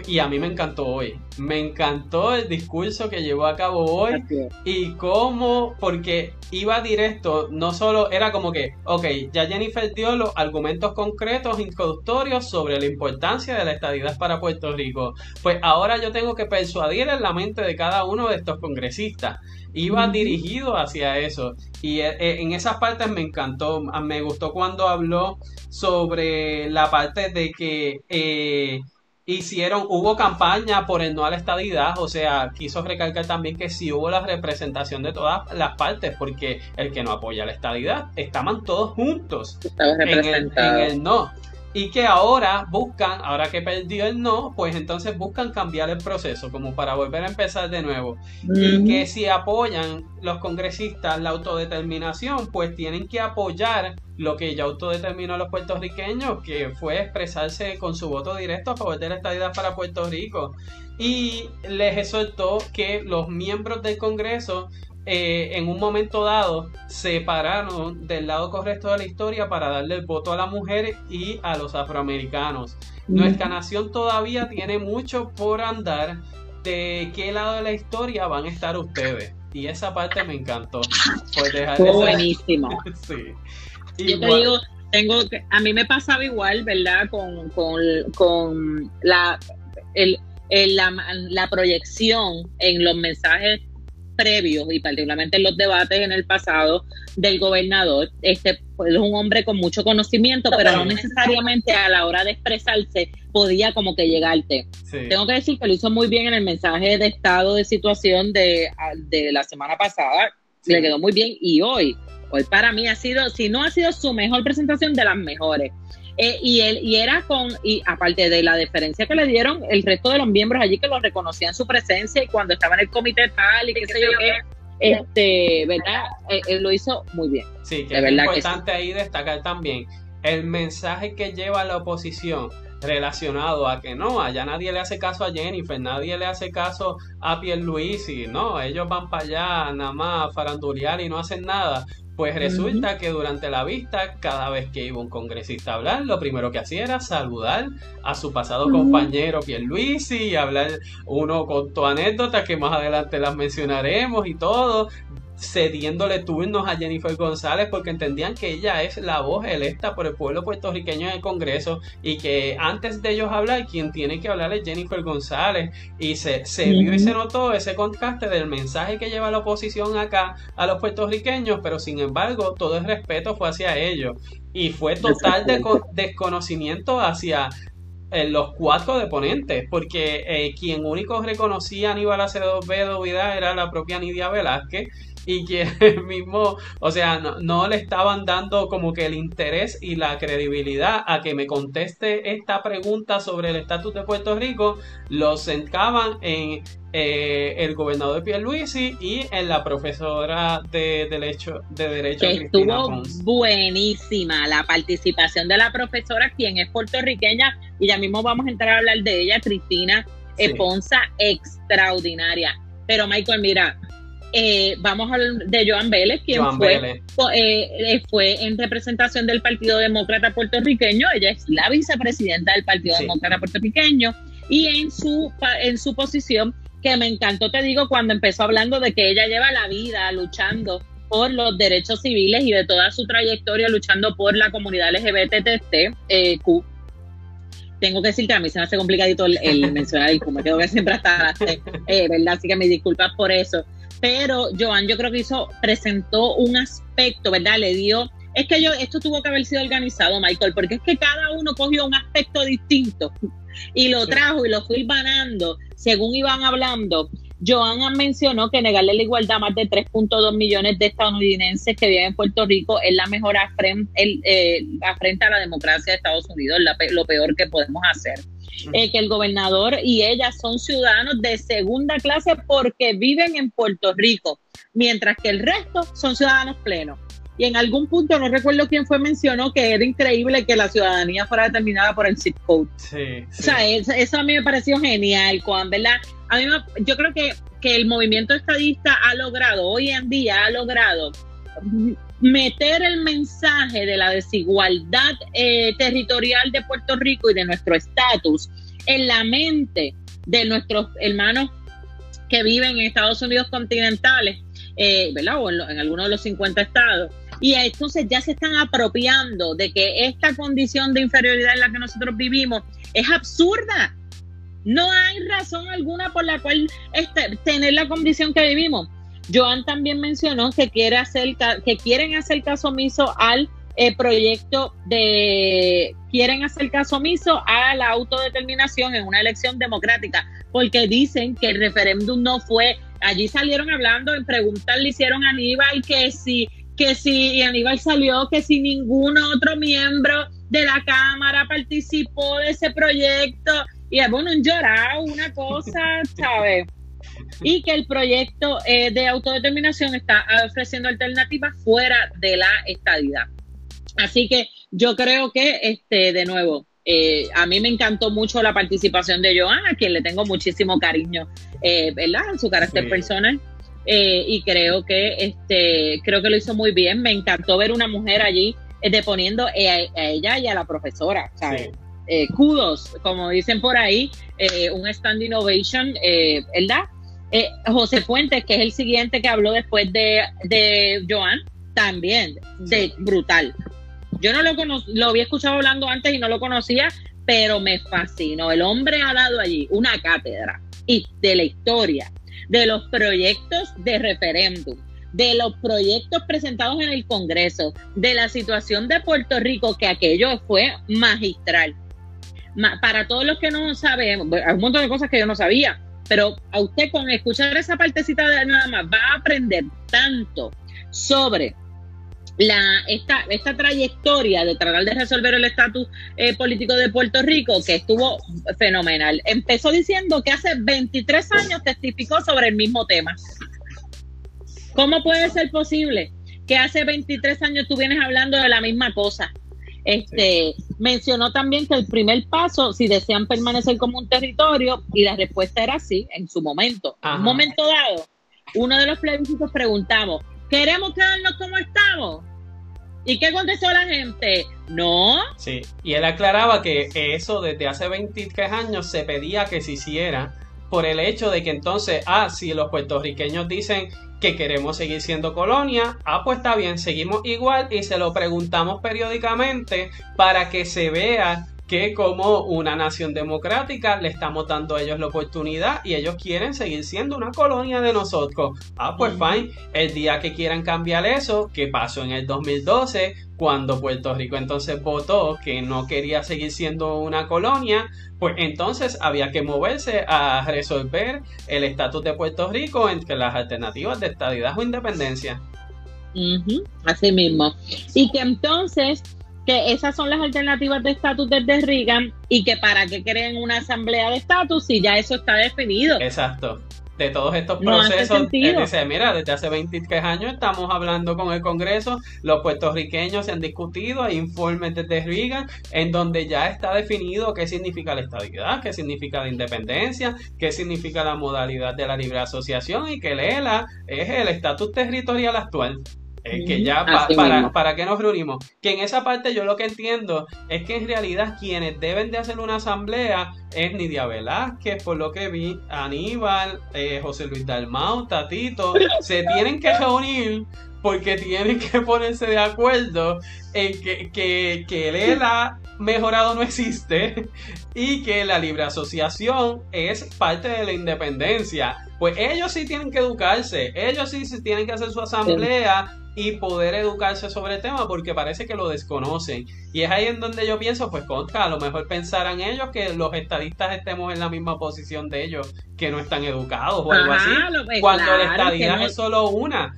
y a mí me encantó hoy. Me encantó el discurso que llevó a cabo hoy y cómo, porque iba directo, no solo era como que, ok, ya Jennifer dio los argumentos concretos, introductorios sobre la importancia de la estadidad para Puerto Rico. Pues ahora yo tengo que persuadir en la mente de cada uno de estos congresistas. Iba dirigido hacia eso. Y eh, eh, en esas partes me encantó. Me gustó cuando habló sobre la parte de que eh, hicieron, hubo campaña por el no a la estadidad, o sea, quiso recalcar también que sí hubo la representación de todas las partes, porque el que no apoya la estadidad, estaban todos juntos en el, en el no y que ahora buscan, ahora que perdió el no, pues entonces buscan cambiar el proceso como para volver a empezar de nuevo. Y que si apoyan los congresistas la autodeterminación, pues tienen que apoyar lo que ya autodeterminó los puertorriqueños, que fue expresarse con su voto directo a favor de la estadidad para Puerto Rico. Y les exhortó que los miembros del Congreso eh, en un momento dado se pararon del lado correcto de la historia para darle el voto a la mujer y a los afroamericanos. Nuestra nación todavía tiene mucho por andar. ¿De qué lado de la historia van a estar ustedes? Y esa parte me encantó. buenísimo. Yo te digo, tengo a mí me pasaba igual, ¿verdad? Con, con, la, la, la proyección en los mensajes previos y particularmente en los debates en el pasado del gobernador, este pues, es un hombre con mucho conocimiento, pero no necesariamente a la hora de expresarse podía como que llegarte. Tengo que decir que lo hizo muy bien en el mensaje de estado de situación de, de la semana pasada, le quedó muy bien y hoy, hoy para mí ha sido, si no ha sido su mejor presentación, de las mejores. Eh, y él y era con y aparte de la deferencia que le dieron el resto de los miembros allí que lo reconocían su presencia y cuando estaba en el comité tal y qué sé yo qué este verdad eh, él lo hizo muy bien. Sí que es importante ahí destacar también el mensaje que lleva la oposición relacionado a que no, allá nadie le hace caso a Jennifer, nadie le hace caso a Pierluisi, no, ellos van para allá nada más a farandulear y no hacen nada. Pues resulta que durante la vista, cada vez que iba un congresista a hablar, lo primero que hacía era saludar a su pasado compañero Pierluisi y hablar uno con tu anécdota que más adelante las mencionaremos y todo, cediéndole turnos a Jennifer González porque entendían que ella es la voz electa por el pueblo puertorriqueño en el Congreso y que antes de ellos hablar, quien tiene que hablar es Jennifer González. Y se, se vio y se notó ese contraste del mensaje que lleva la oposición acá a los puertorriqueños, pero sin embargo todo el respeto fue hacia ellos. Y fue total de desconocimiento hacia eh, los cuatro deponentes, porque eh, quien único reconocía a Aníbal Acevedo Vidal era la propia Nidia Velázquez y que mismo, o sea, no, le estaban dando como que el interés y la credibilidad a que me conteste esta pregunta sobre el estatus de Puerto Rico, lo sentaban en eh, el gobernador Pierluisi y en la profesora de Derecho, de derecho que estuvo buenísima la participación de la profesora, quien es puertorriqueña, y ya mismo vamos a entrar a hablar de ella, Cristina Ponza, extraordinaria. Pero Michael, mira, eh, vamos a hablar de Joan Vélez, quien fue, eh, fue en representación del Partido Demócrata puertorriqueño. Ella es la vicepresidenta del Partido Demócrata puertorriqueño. Y en su, en su posición, que me encantó, te digo, cuando empezó hablando de que ella lleva la vida luchando por los derechos civiles y de toda su trayectoria luchando por la comunidad LGBTT, eh, tengo que decir que a mí se me hace complicadito el, mencionar el Q, me quedo que siempre hasta eh, ¿verdad? Así que me disculpas por eso pero Joan yo creo que hizo, presentó un aspecto, ¿verdad? Le dio, es que yo, esto tuvo que haber sido organizado, Michael, porque es que cada uno cogió un aspecto distinto y lo trajo y lo fue ganando según iban hablando. Joan mencionó que negarle la igualdad a más de 3.2 millones de estadounidenses que viven en Puerto Rico es la mejor afrenta, eh, a la democracia de Estados Unidos, lo peor que podemos hacer. Eh, que el gobernador y ella son ciudadanos de segunda clase porque viven en Puerto Rico, mientras que el resto son ciudadanos plenos. Y en algún punto, no recuerdo quién fue, mencionó que era increíble que la ciudadanía fuera determinada por el zip code. Sí, O sea, eso, a mí me pareció genial, Juan, ¿verdad? A mí yo creo que, que el movimiento estadista ha logrado, hoy en día ha logrado meter el mensaje de la desigualdad eh, territorial de Puerto Rico y de nuestro estatus en la mente de nuestros hermanos que viven en Estados Unidos continentales, eh, ¿verdad? O en, en algunos de los 50 estados. Y entonces ya se están apropiando de que esta condición de inferioridad en la que nosotros vivimos es absurda. No hay razón alguna por la cual este, tener la condición que vivimos. Joan también mencionó que, quiere hacer, que quieren hacer caso omiso al eh, proyecto de quieren hacer caso omiso a la autodeterminación en una elección democrática, porque dicen que el referéndum no fue, allí salieron hablando, en preguntas le hicieron a Aníbal que si, que si, y Aníbal salió que si ningún otro miembro de la Cámara participó de ese proyecto, y bueno, un llorado, una cosa, ¿sabes? y que el proyecto eh, de autodeterminación está ofreciendo alternativas fuera de la estadidad. Así que yo creo que, este, de nuevo, eh, a mí me encantó mucho la participación de Joana, a quien le tengo muchísimo cariño, eh, ¿verdad? En su carácter personal. y creo que, este, creo que lo hizo muy bien. Me encantó ver una mujer allí deponiendo a, ella y a la profesora, ¿sabes? kudos, como dicen por ahí, un stand innovation, ¿verdad? Eh, José Fuentes, que es el siguiente que habló después de, de Joan, también, de brutal. Yo no lo lo había escuchado hablando antes y no lo conocía, pero me fascinó. El hombre ha dado allí una cátedra y de la historia, de los proyectos de referéndum, de los proyectos presentados en el Congreso, de la situación de Puerto Rico, que aquello fue magistral. para todos los que no sabemos, hay un montón de cosas que yo no sabía, pero a usted con escuchar esa partecita de nada más va a aprender tanto sobre la, esta, esta trayectoria de tratar de resolver el estatus eh, político de Puerto Rico, que estuvo fenomenal. Empezó diciendo que hace 23 años testificó sobre el mismo tema. ¿Cómo puede ser posible que hace 23 años tú vienes hablando de la misma cosa? Este mencionó también que el primer paso, si desean permanecer como un territorio, y la respuesta era sí, en su momento. En un momento dado, uno de los plebiscitos preguntamos, ¿queremos quedarnos como estamos? ¿Y qué contestó la gente? No. Sí, y él aclaraba que eso desde hace 23 años se pedía que se hiciera por el hecho de que entonces, ah, si los puertorriqueños dicen que queremos seguir siendo colonia, ah, pues está bien, seguimos igual y se lo preguntamos periódicamente para que se vea que como una nación democrática le estamos dando a ellos la oportunidad y ellos quieren seguir siendo una colonia de nosotros. Ah, pues fine, el día que quieran cambiar eso, que pasó en el 2012, cuando Puerto Rico entonces votó que no quería seguir siendo una colonia, pues entonces había que moverse a resolver el estatus de Puerto Rico entre las alternativas de estadidad o independencia. así mismo. Y que entonces que esas son las alternativas de estatus desde Reagan y que para qué creen una asamblea de estatus si ya eso está definido. Exacto. De todos estos procesos, dice, mira, desde hace 23 años estamos hablando con el Congreso, los puertorriqueños se han discutido, hay informes desde Reagan en donde ya está definido qué significa la estabilidad, qué significa la independencia, qué significa la modalidad de la libre asociación y que el ELA es el estatus territorial actual. Eh, que ya para, para qué nos reunimos. Que en esa parte yo lo que entiendo es que en realidad quienes deben de hacer una asamblea es Nidia Velázquez, por lo que vi, Aníbal, eh, José Luis Dalmau, Tatito, se tienen que reunir porque tienen que ponerse de acuerdo en que, que, que el ELA mejorado no existe y que la libre asociación es parte de la independencia. Pues ellos sí tienen que educarse, ellos sí tienen que hacer su asamblea y poder educarse sobre el tema porque parece que lo desconocen. Y es ahí en donde yo pienso, pues contra, a lo mejor pensarán ellos que los estadistas estemos en la misma posición de ellos, que no están educados o algo así, cuando la estadidad es solo una.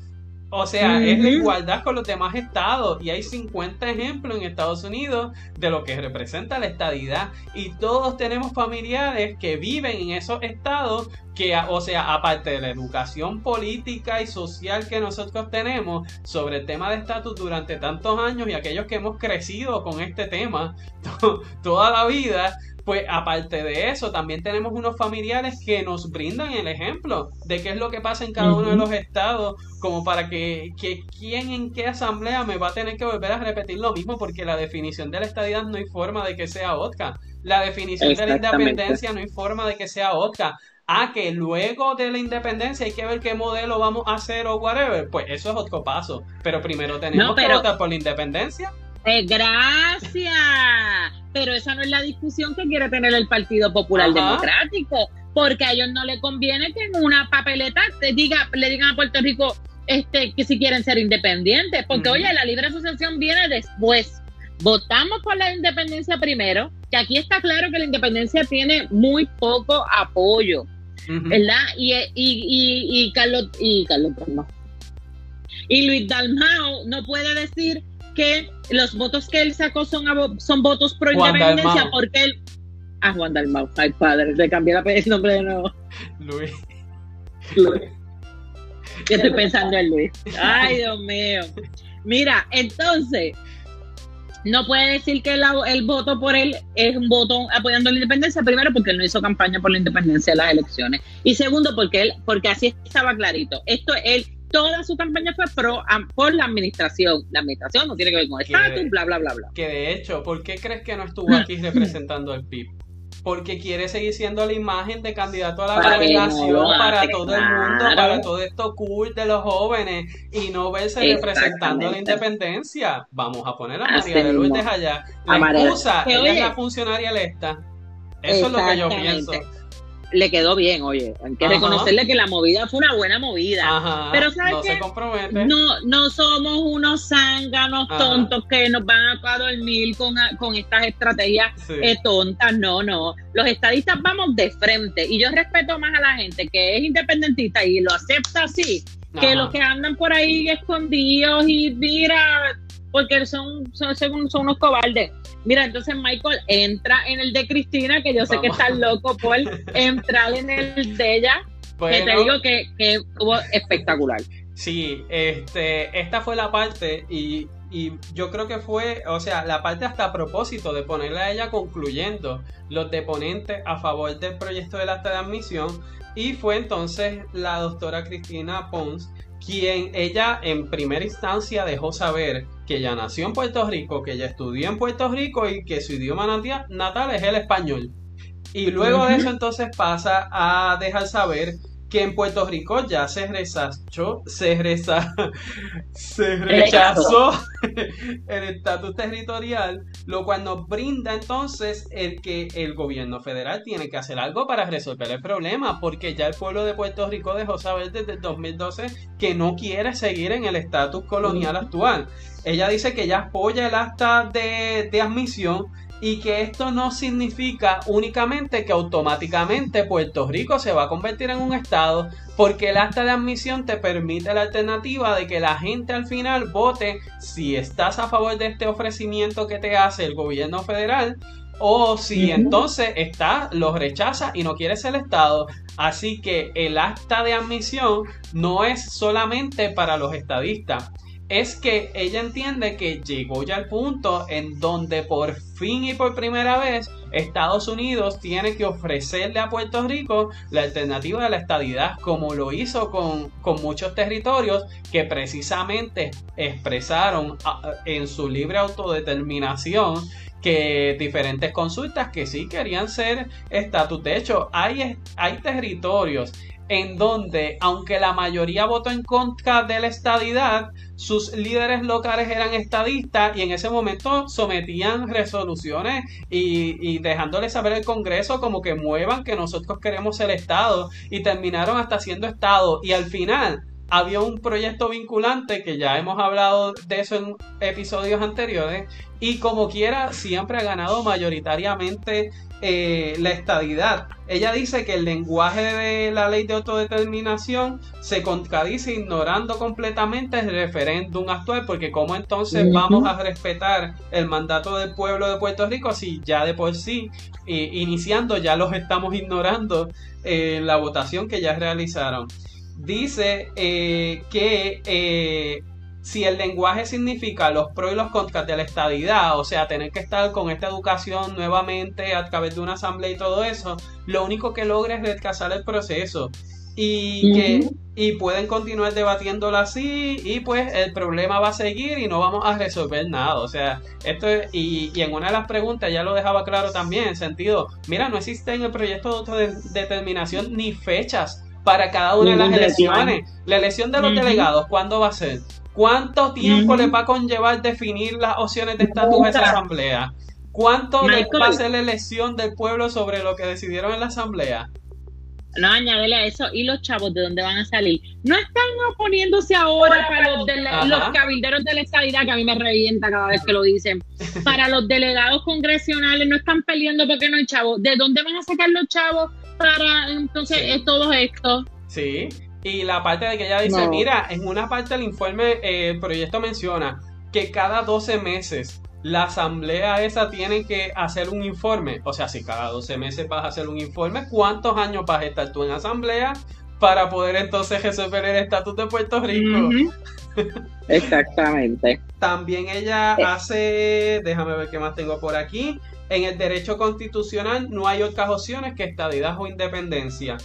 O sea, es la igualdad con los demás estados. Y hay 50 ejemplos en Estados Unidos de lo que representa la estadidad. Y todos tenemos familiares que viven en esos estados que, o sea, aparte de la educación política y social que nosotros tenemos sobre el tema de estatus durante tantos años y aquellos que hemos crecido con este tema toda la vida, pues aparte de eso, también tenemos unos familiares que nos brindan el ejemplo de qué es lo que pasa en cada uno de los estados, como para que, que quién en qué asamblea me va a tener que volver a repetir lo mismo, porque la definición de la estadidad no hay forma de que sea otra. La definición de la independencia no hay forma de que sea otra. Ah, que luego de la independencia hay que ver qué modelo vamos a hacer o whatever. Pues eso es otro paso. Pero primero tenemos que votar por la independencia. Eh, gracias. Pero esa no es la discusión que quiere tener el Partido Popular Democrático, porque a ellos no les conviene que en una papeleta diga, le digan a Puerto Rico este, que si quieren ser independientes, porque oye, la libre asociación viene después. Votamos por la independencia primero, que aquí está claro que la independencia tiene muy poco apoyo, ¿verdad? Y, y, y, y Carlos, y Carlos, Y Luis Dalmao no puede decir que los votos que él sacó son, son votos pro independencia porque él. Ah, Juan Dalmau, ay padre, le cambié el nombre de nuevo. Luis. Luis. Yo estoy pensando en Luis. Ay, Dios mío. Mira, entonces, no puede decir que el voto por él es un voto apoyando la independencia, primero porque él no hizo campaña por la independencia de las elecciones. Y segundo, porque él, porque así estaba clarito. Esto él toda su campaña fue pro, por la administración. La administración no tiene que ver con estatus, bla, bla, bla, bla. Que de hecho, ¿por qué crees que no estuvo aquí representando al PIB? Porque quiere seguir siendo la imagen de candidato a la gobernación para todo el mundo, para todo esto cool de los jóvenes y no verse representando la independencia. Vamos a poner a María de Lourdes allá. La excusa, ella es la funcionaria electa. Eso es lo que yo pienso le quedó bien, oye. Hay que reconocerle que la movida fue una buena movida. Pero ¿sabes no se compromete. No, no somos unos zánganos tontos que nos van a dormir con, con estas estrategias eh, tontas. No, no. Los estadistas vamos de frente. Y yo respeto más a la gente que es independentista y lo acepta así que los que andan por ahí escondidos y mira, porque son, son, son, unos cobardes. Mira, entonces Michael entra en el de Cristina, que yo sé que está loco por entrar en el de ella, que te digo que, que estuvo espectacular. Sí, este, esta fue la parte y, y, yo creo que fue, o sea, la parte hasta a propósito de ponerle a ella concluyendo los deponentes a favor del proyecto del acta de admisión y fue entonces la doctora Cristina Pons quien ella en primera instancia dejó saber que ella nació en Puerto Rico, que ella estudió en Puerto Rico y que su idioma natal es el español. Y luego de eso entonces pasa a dejar saber que en Puerto Rico ya se rechazó, se, se rechazó el estatus territorial, lo cual nos brinda entonces el que el gobierno federal tiene que hacer algo para resolver el problema, porque ya el pueblo de Puerto Rico dejó saber desde el 2012 que no quiere seguir en el estatus colonial actual. Ella dice que ya apoya el acta de, de admisión y que esto no significa únicamente que automáticamente Puerto Rico se va a convertir en un estado, porque el acta de admisión te permite la alternativa de que la gente al final vote si estás a favor de este ofrecimiento que te hace el gobierno federal o si entonces está, lo rechaza y no quiere ser Estado. Así que el acta de admisión no es solamente para los estadistas es que ella entiende que llegó ya al punto en donde por fin y por primera vez Estados Unidos tiene que ofrecerle a Puerto Rico la alternativa de la estadidad como lo hizo con, muchos territorios que precisamente expresaron en su libre autodeterminación que diferentes consultas que sí querían ser estatus. De hecho, hay, hay territorios en donde, aunque la mayoría votó en contra de la estadidad, sus líderes locales eran estadistas y en ese momento sometían resoluciones y, y dejándole saber al Congreso como que muevan que nosotros queremos ser Estado y terminaron hasta siendo Estado. Y al final había un proyecto vinculante que ya hemos hablado de eso en episodios anteriores y como quiera siempre ha ganado mayoritariamente eh, la estadidad. Ella dice que el lenguaje de la ley de autodeterminación se contradice ignorando completamente el referéndum actual, porque cómo entonces vamos a respetar el mandato del pueblo de Puerto Rico si ya de por sí, iniciando, ya los estamos ignorando en eh, la votación que ya realizaron. Dice eh, que si el lenguaje significa los pros y los contras de la estadidad, o sea, tener que estar con esta educación nuevamente a través de una asamblea y todo eso, lo único que logra es retrasar el proceso. Y que y pueden continuar debatiéndolo así y pues el problema va a seguir y no vamos a resolver nada. O sea, esto y, y, en una de las preguntas ya lo dejaba claro también, en sentido, mira, no existe en el proyecto de autodeterminación ni fechas para cada una de las elecciones. La elección de los delegados, ¿cuándo va a ser? ¿Cuánto tiempo le va a conllevar definir las opciones de estatus de esa asamblea? ¿Cuánto le va a ser la elección del pueblo sobre lo que decidieron en la asamblea? No, añádele a eso. ¿Y los chavos de dónde van a salir? No están oponiéndose ahora para los, los cabilderos de la estabilidad, que a mí me revienta cada vez que lo dicen. Para los delegados congresionales, no están peleando porque no hay chavos. ¿De dónde van a sacar los chavos para entonces eh, todo esto? Sí, y la parte de que ella dice, mira, en una parte del informe eh, el proyecto menciona que cada 12 meses la asamblea esa tiene que hacer un informe. O sea, si cada 12 meses vas a hacer un informe, ¿cuántos años vas a estar tú en asamblea para poder entonces resolver el estatus de Puerto Rico? Exactamente. También ella eh. hace, déjame ver qué más tengo por aquí. En el derecho constitucional no hay otras opciones que estadidad o independencia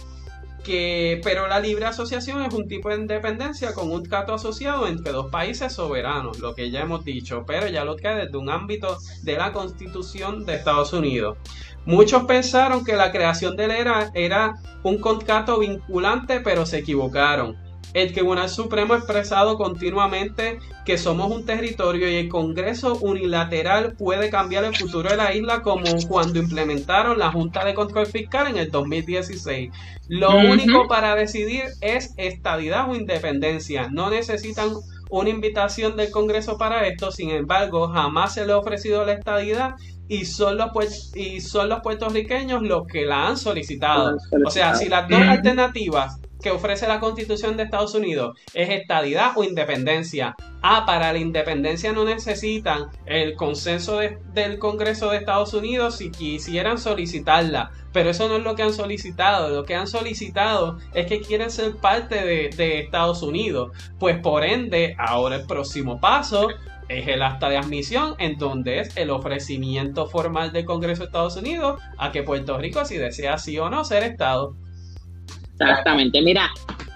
que, pero la libre asociación es un tipo de independencia con un trato asociado entre dos países soberanos, lo que ya hemos dicho, pero ya lo que desde un ámbito de la constitución de Estados Unidos. Muchos pensaron que la creación de la era era un contrato vinculante, pero se equivocaron el Tribunal Supremo ha expresado continuamente que somos un territorio y el Congreso unilateral puede cambiar el futuro de la isla como cuando implementaron la Junta de Control Fiscal en el 2016. Lo único para decidir es estadidad o independencia. No necesitan una invitación del Congreso para esto, sin embargo, jamás se le ha ofrecido la estadidad y son los, y son los puertorriqueños los que la han solicitado. O sea, si las dos alternativas que ofrece la Constitución de Estados Unidos es estadidad o independencia. Ah, para la independencia no necesitan el consenso del Congreso de Estados Unidos si quisieran solicitarla. Pero eso no es lo que han solicitado. Lo que han solicitado es que quieren ser parte de, de Estados Unidos. Pues por ende, ahora el próximo paso es el acta de admisión, en donde es el ofrecimiento formal del Congreso de Estados Unidos a que Puerto Rico, si desea sí o no ser Estado. Exactamente, mira,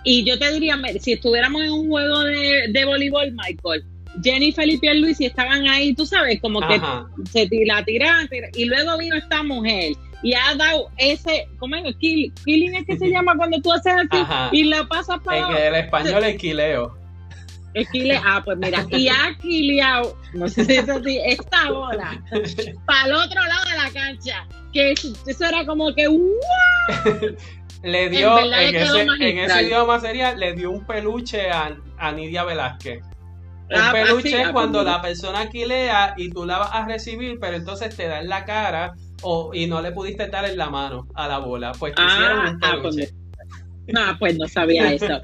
y yo te diría, si estuviéramos en un juego de, voleibol, Michael, Jennifer y Pierre Luis estaban ahí, tú sabes, como que se la tiraban, y luego vino esta mujer y ha dado ese, ¿cómo es? killing es que se llama cuando tú haces así y la pasas para... En el español es quileo. Esquile, ah, pues mira, y ha quiliado, no sé si es así, esta bola para el otro lado de la cancha. Que eso era como que ¡wow! le dio, en, ese, en, ese, idioma sería, le dio un peluche a, a Nidia Velázquez. Un ah, peluche es ah, cuando pues la persona quilea y tú la vas a recibir, pero entonces te da en la cara o, y no le pudiste dar en la mano a la bola. Pues te hicieron un ah, pues peluche. no, pues no sabía eso.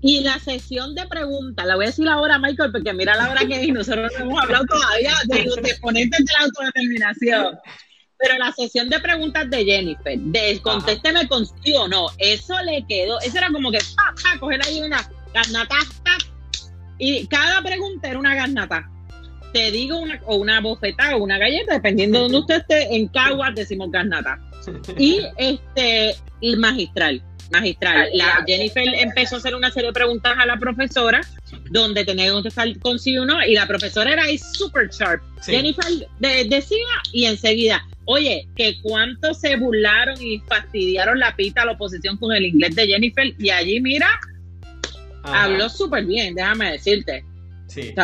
Y la sesión de preguntas, la voy a decir ahora, Michael, porque mira la hora que es, nosotros no hemos hablado todavía de los exponentes de la autodeterminación. Pero la sesión de preguntas de Jennifer, de contésteme con sí o no, eso le quedó, eso era como que, pa, pa, coger ahí una garnata, y cada pregunta era una garnata. Te digo una, o una bofetada o una galleta, dependiendo de donde usted esté, en Caguas decimos garnata. Y este, el magistral magistral. La Jennifer empezó a hacer una serie de preguntas a la profesora, donde tenía que contestar con sí o no, y la profesora era ahí super sharp. Jennifer decía y enseguida, oye, que cuánto se burlaron y fastidiaron la pita a la oposición con el inglés de Jennifer, y allí, mira, habló súper bien, déjame decirte. Sí.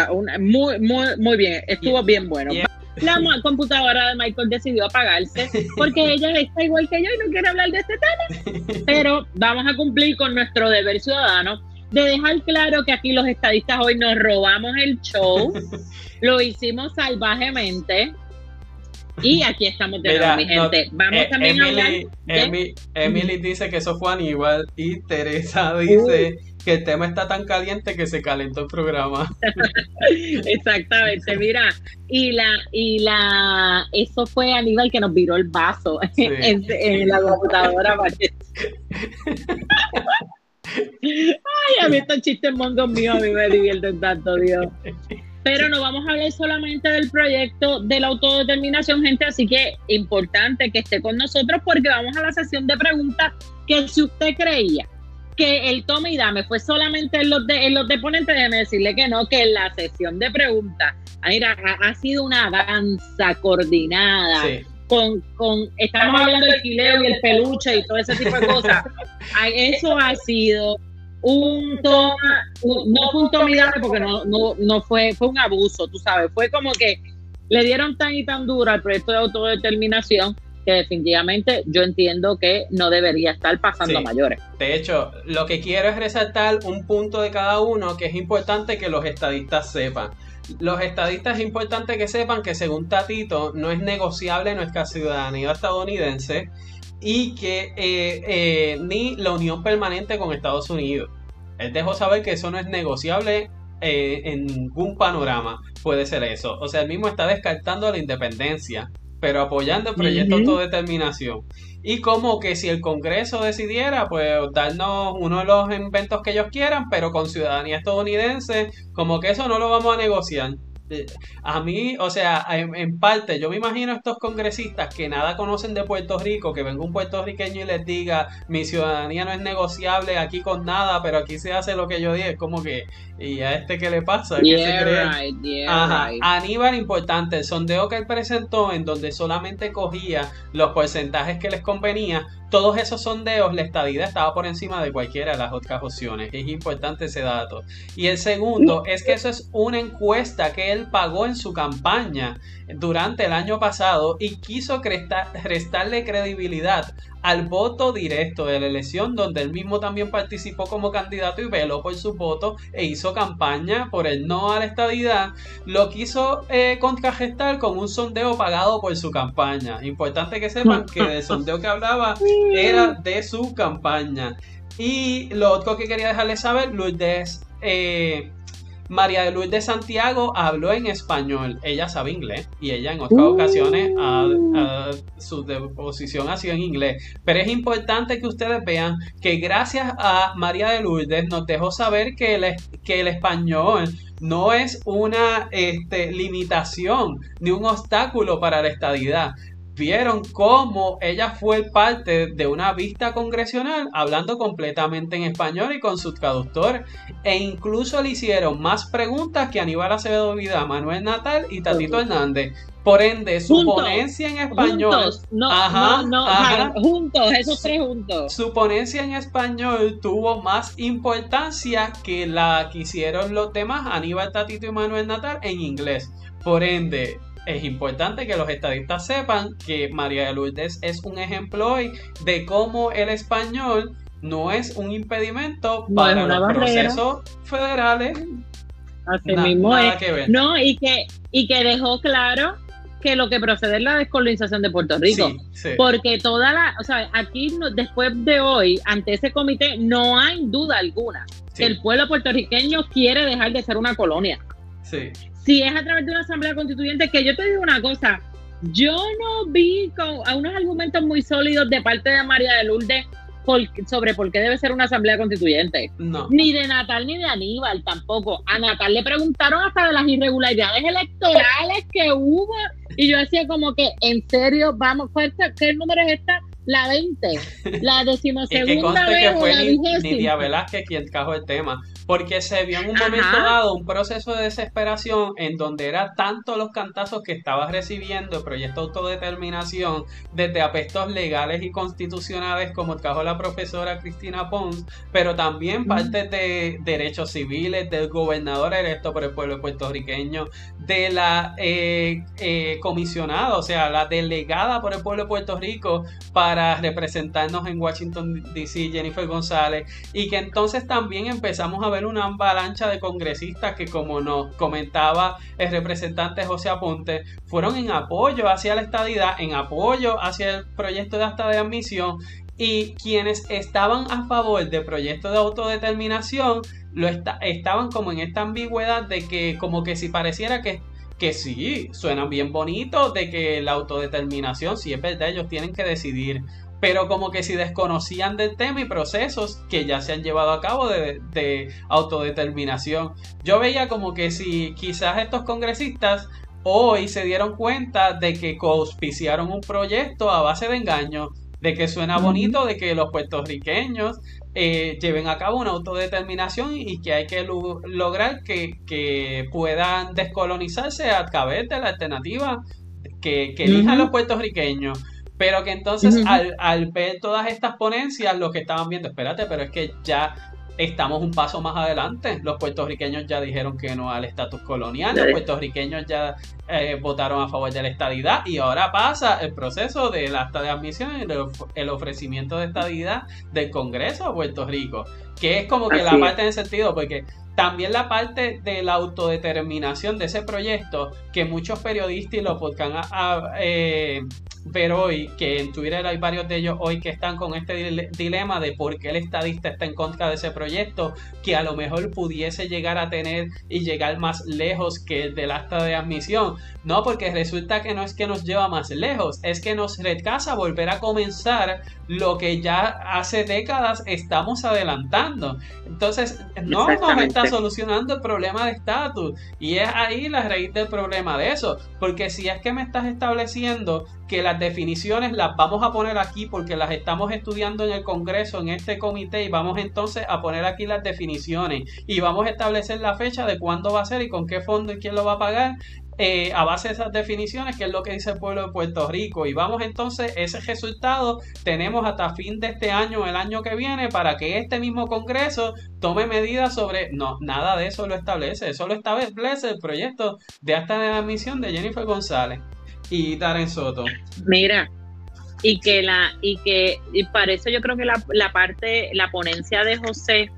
muy, muy, muy bien, estuvo bien bueno la computadora de Michael decidió apagarse porque ella está igual que yo y no quiere hablar de este tema. Pero vamos a cumplir con nuestro deber ciudadano de dejar claro que aquí los estadistas hoy nos robamos el show, lo hicimos salvajemente. Y aquí estamos de nuevo, mi gente. Vamos eh, también a hablar. Emily, dice que eso fue Aníbal y Teresa dice que el tema está tan caliente que se calentó el programa. Exactamente, mira, y la, y la, eso fue Aníbal que nos viró el vaso en, la computadora. Ay, a mí estos chistes mongos míos a mí me divierten tanto, Dios. Pero no vamos a hablar solamente del proyecto de la autodeterminación, gente, así que importante que esté con nosotros porque vamos a la sesión de preguntas que si usted creía que el tome y dame fue solamente en los de, en los deponentes, déjeme decirle que no, que en la sesión de preguntas, mira, ha, sido una danza coordinada. Con, con, estamos hablando del quileo y el peluche y todo ese tipo de cosas. Eso ha sido un toma, no fue un toma y dame porque no, no, no fue, fue un abuso, tú sabes, fue como que le dieron tan y tan duro al proyecto de autodeterminación que definitivamente yo entiendo que no debería estar pasando a mayores. De hecho, lo que quiero es resaltar un punto de cada uno que es importante que los estadistas sepan. Los estadistas es importante que sepan que según Tatito no es negociable nuestra ciudadanía estadounidense y que eh, eh, ni la unión permanente con Estados Unidos. Él dejó saber que eso no es negociable eh, en ningún panorama. Puede ser eso. O sea, él mismo está descartando la independencia pero apoyando el proyecto de autodeterminación. Y como que si el Congreso decidiera, pues darnos uno de los inventos que ellos quieran, pero con ciudadanía estadounidense, como que eso no lo vamos a negociar. Eh, a mí, o sea, en, parte, yo me imagino a estos congresistas que nada conocen de Puerto Rico, que venga un puertorriqueño y les diga, mi ciudadanía no es negociable aquí con nada, pero aquí se hace lo que yo dije, es como que, ¿y a este qué le pasa? ¿Qué se Aníbal, importante, el sondeo que él presentó, en donde solamente cogía los porcentajes que les convenía, todos esos sondeos, la estadía estaba por encima de cualquiera de las otras opciones. Es importante ese dato. Y el segundo es que eso es una encuesta que él pagó en su campaña durante el año pasado y quiso restarle credibilidad al voto directo de la elección, donde él mismo también participó como candidato y veló por su voto e hizo campaña por el no a la estadidad, lo quiso eh, con un sondeo pagado por su campaña. Importante que sepan que el sondeo que hablaba era de su campaña. Y lo otro que quería dejarles saber, Lourdes eh, María de Luz de Santiago habló en español. Ella sabe inglés y ella en otras ocasiones su deposición ha sido en inglés. Pero es importante que ustedes vean que gracias a María de Lourdes nos dejó saber que el, que el español no es una este, limitación ni un obstáculo para la estadidad vieron cómo ella fue parte de una vista congresional hablando completamente en español y con su traductor e incluso le hicieron más preguntas que Aníbal Acevedo Vida, Manuel Natal y Tatito Hernández. Por ende, su ponencia en español. Juntos, no, ajá, no, juntos, esos tres juntos. Su ponencia en español tuvo más importancia que la que hicieron los demás, Aníbal Tatito y Manuel Natal, en inglés. Por ende, es importante que los estadistas sepan que María de Lourdes es un ejemplo hoy de cómo el español no es un impedimento para los procesos federales. Así mismo es. No, y que, y que dejó claro que lo que procede es la descolonización de Puerto Rico. Porque toda la, o sea, aquí después de hoy, ante ese comité, no hay duda alguna que el pueblo puertorriqueño quiere dejar de ser una colonia. Sí si es a través de una asamblea constituyente, que yo te digo una cosa, yo no vi con, unos argumentos muy sólidos de parte de María de Lourdes sobre por qué debe ser una asamblea constituyente. No. Ni de Natal ni de Aníbal tampoco. A Natal le preguntaron hasta de las irregularidades electorales que hubo. Y yo decía como que, en serio, vamos, ¿qué número es esta? La 20. La decimosegunda vez. que fue ni, Velázquez quien trajo el tema porque se vio en un momento dado un proceso de desesperación en donde era tanto los cantazos que estaba recibiendo el proyecto de autodeterminación desde aspectos legales y constitucionales como trajo la profesora Cristina Pons, pero también parte de derechos civiles del gobernador electo por el pueblo puertorriqueño, de la eh, eh, comisionada, o sea, la delegada por el pueblo de Puerto Rico para representarnos en Washington DC, Jennifer González, y que entonces también empezamos a una avalancha de congresistas que, como nos comentaba el representante José Aponte, fueron en apoyo hacia la estadidad, en apoyo hacia el proyecto de acta de admisión y quienes estaban a favor del proyecto de autodeterminación lo estaban como en esta ambigüedad de que como que si pareciera que que sí, suenan bien bonitos, de que la autodeterminación, si es verdad, ellos tienen que decidir pero como que si desconocían del tema y procesos que ya se han llevado a cabo de, autodeterminación. Yo veía como que si quizás estos congresistas hoy se dieron cuenta de que auspiciaron un proyecto a base de engaño, de que suena bonito, de que los puertorriqueños eh, lleven a cabo una autodeterminación y que hay que lograr que, puedan descolonizarse a través de la alternativa que, que elijan los puertorriqueños. Pero que entonces al, ver todas estas ponencias, lo que estaban viendo, espérate, pero es que ya estamos un paso más adelante. Los puertorriqueños ya dijeron que no al estatus colonial, los puertorriqueños ya eh, votaron a favor de la estadidad y ahora pasa el proceso del acta de admisión y el, ofrecimiento de estadidad del Congreso de Puerto Rico, que es como que la parte en sentido, porque también la parte de la autodeterminación de ese proyecto que muchos periodistas y lo podrán a, eh, ver hoy, que en Twitter hay varios de ellos hoy que están con este dilema de por qué el estadista está en contra de ese proyecto, que a lo mejor pudiese llegar a tener y llegar más lejos que el del acta de admisión. No, porque resulta que no es que nos lleva más lejos, es que nos retrasa volver a comenzar lo que ya hace décadas estamos adelantando. Entonces, no nos está solucionando el problema de estatus. Y es ahí la raíz del problema de eso. Porque si es que me estás estableciendo que las definiciones las vamos a poner aquí porque las estamos estudiando en el Congreso, en este comité, y vamos entonces a poner aquí las definiciones y vamos a establecer la fecha de cuándo va a ser y con qué fondo y quién lo va a pagar. Eh, a base de esas definiciones, que es lo que dice el pueblo de Puerto Rico. Y vamos entonces, ese resultado tenemos hasta fin de este año, el año que viene, para que este mismo Congreso tome medidas sobre... No, nada de eso lo establece, eso lo establece el proyecto de acta de admisión de Jennifer González y Darren Soto. Mira, y que la, y que, y para eso yo creo que la, la parte, la ponencia de José,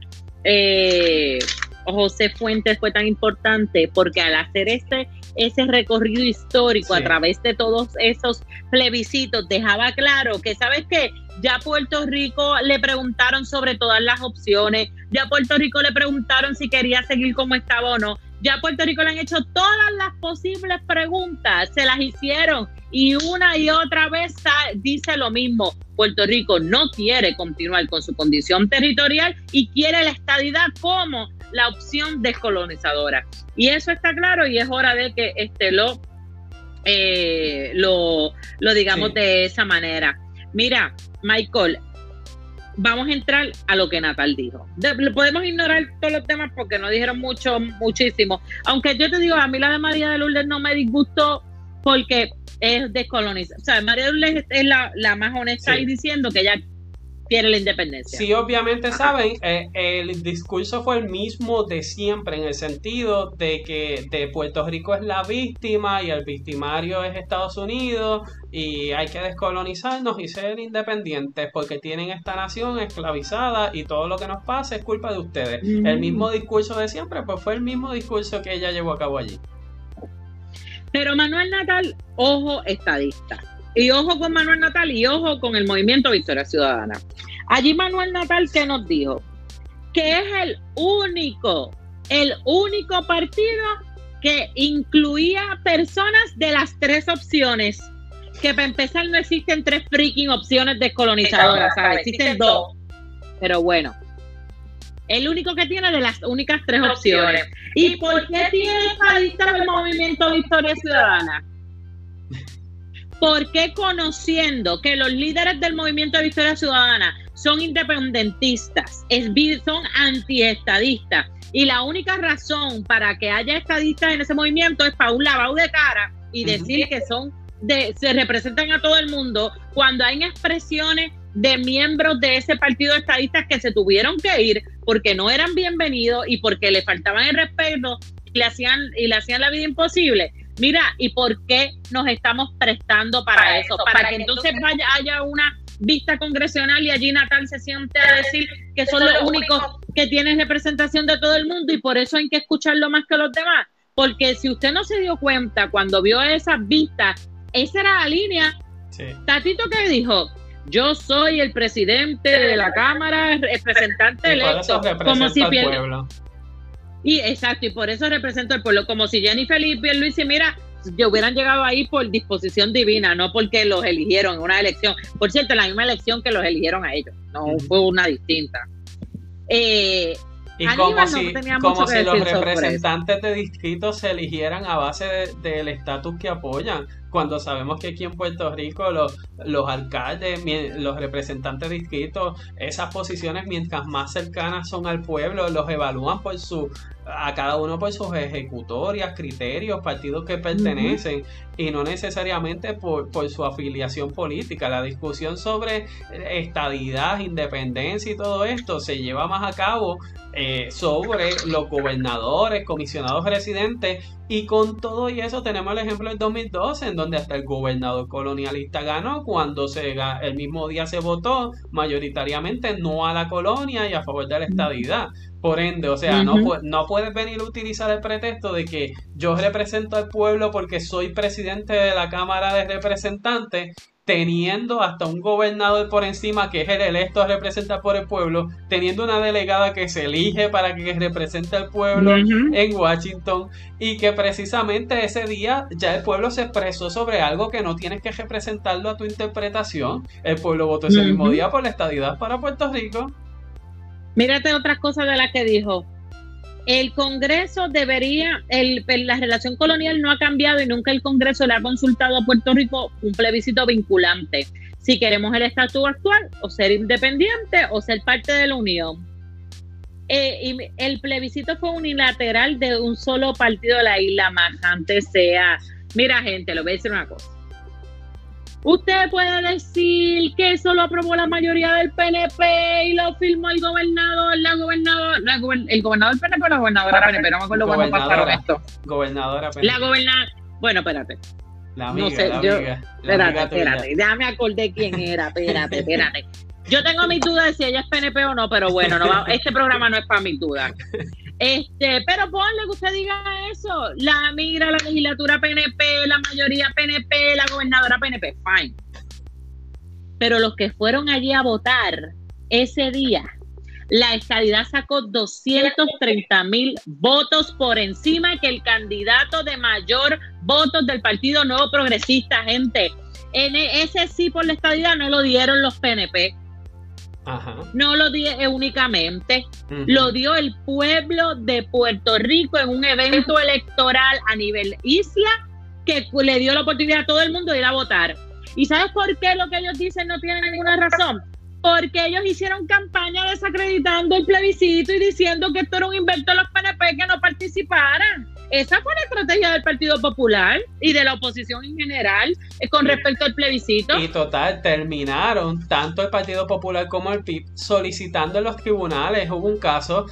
eh, José Fuentes fue tan importante porque al hacer este ese recorrido histórico a través de todos esos plebiscitos dejaba claro que sabes qué ya a Puerto Rico le preguntaron sobre todas las opciones, ya a Puerto Rico le preguntaron si quería seguir como estaba o no, ya a Puerto Rico le han hecho todas las posibles preguntas, se las hicieron y una y otra vez dice lo mismo. Puerto Rico no quiere continuar con su condición territorial y quiere la estadidad como la opción descolonizadora. Y eso está claro y es hora de que este lo, eh, lo, lo, digamos de esa manera. Mira, Michael, vamos a entrar a lo que Natal dijo. podemos ignorar todos los temas porque no dijeron mucho, muchísimo. Aunque yo te digo, a mí la de María de Lourdes no me disgustó porque es descolonizada. O sea, María de Lourdes es la, más honesta y diciendo que ella quiere la independencia. Sí, obviamente saben, eh, el discurso fue el mismo de siempre, en el sentido de que de Puerto Rico es la víctima y el victimario es Estados Unidos y hay que descolonizarnos y ser independientes porque tienen esta nación esclavizada y todo lo que nos pasa es culpa de ustedes. El mismo discurso de siempre, pues fue el mismo discurso que ella llevó a cabo allí. Pero Manuel Natal, ojo estadista y ojo con Manuel Natal y ojo con el movimiento Victoria Ciudadana. Allí Manuel Natal que nos dijo que es el único, el único partido que incluía personas de las tres opciones. Que para empezar no existen tres freaking opciones descolonizadoras, ¿sabes? Existen dos. Pero bueno, el único que tiene de las únicas tres opciones. ¿Y por qué tiene esta lista del movimiento Victoria Ciudadana? ¿Por qué conociendo que los líderes del movimiento de Victoria Ciudadana son independentistas, son antiestadistas y la única razón para que haya estadistas en ese movimiento es para un lavado de cara y decir que son de, se representan a todo el mundo cuando hay expresiones de miembros de ese partido de estadistas que se tuvieron que ir porque no eran bienvenidos y porque le faltaban el respeto y le hacían y le hacían la vida imposible Mira, ¿y por qué nos estamos prestando para, eso? Para, que, entonces vaya, haya una vista congresional y allí Natal se siente a decir que son los únicos que tienen representación de todo el mundo y por eso hay que escucharlo más que los demás. Porque si usted no se dio cuenta cuando vio esas vistas, esa era la línea. Tatito que dijo, yo soy el presidente de la Cámara, representante electo, como si pueblo. Y exacto, y por eso represento al pueblo, como si Jenny Felipe y Luis y mira, yo hubieran llegado ahí por disposición divina, no porque los eligieron en una elección. Por cierto, la misma elección que los eligieron a ellos, no fue una distinta. Eh, y como si, como si los representantes de distritos se eligieran a base del estatus que apoyan cuando sabemos que aquí en Puerto Rico los, los alcaldes, los representantes de distritos, esas posiciones mientras más cercanas son al pueblo, los evalúan por su a cada uno por sus ejecutorias, criterios, partidos que pertenecen y no necesariamente por, por, su afiliación política. La discusión sobre estadidad, independencia y todo esto se lleva más a cabo eh, sobre los gobernadores, comisionados residentes y con todo y eso tenemos el ejemplo del 2012 en donde hasta el gobernador colonialista ganó cuando se, el mismo día se votó mayoritariamente no a la colonia y a favor de la estadidad. Por ende, o sea, no, no puedes venir a utilizar el pretexto de que yo represento al pueblo porque soy presidente de la Cámara de Representantes teniendo hasta un gobernador por encima que es el electo a representar por el pueblo, teniendo una delegada que se elige para que represente al pueblo en Washington y que precisamente ese día ya el pueblo se expresó sobre algo que no tienes que representarlo a tu interpretación. El pueblo votó ese mismo día por la estadidad para Puerto Rico. Mírate otras cosas de las que dijo el Congreso debería, el, la relación colonial no ha cambiado y nunca el Congreso le ha consultado a Puerto Rico un plebiscito vinculante. Si queremos el estatus actual, o ser independiente, o ser parte de la Unión. Eh, y el plebiscito fue unilateral de un solo partido de la isla, más antes sea. Mira, gente, lo voy a decir una cosa. Usted puede decir que eso lo aprobó la mayoría del PNP y lo firmó el gobernador, la gobernadora, el gobernador del PNP o la gobernadora PNP, no me acuerdo cuándo pasaron esto. Gobernadora PNP. La gobernadora, bueno, espérate. La amiga, no sé, la yo, amiga, espérate, espérate, ya me acordé quién era, espérate, espérate. Yo tengo mis dudas de si ella es PNP o no, pero bueno, no este programa no es para mis dudas. Este, pero ponle que usted diga eso. La migra, la legislatura PNP, la mayoría PNP, la gobernadora PNP, fine. pero los que fueron allí a votar ese día, la estadidad sacó 230 mil votos por encima que el candidato de mayor votos del Partido Nuevo Progresista, gente. En e, ese sí por la estadidad no lo dieron los PNP. No lo dio únicamente, lo dio el pueblo de Puerto Rico en un evento electoral a nivel isla que le dio la oportunidad a todo el mundo de ir a votar. ¿Y sabes por qué lo que ellos dicen no tiene ninguna razón? Porque ellos hicieron campaña desacreditando el plebiscito y diciendo que esto era un invento de los PNP que no participaran. Esa fue la estrategia del Partido Popular y de la oposición en general eh, con respecto al plebiscito. Y total, terminaron tanto el Partido Popular como el PIB solicitando en los tribunales. Hubo un caso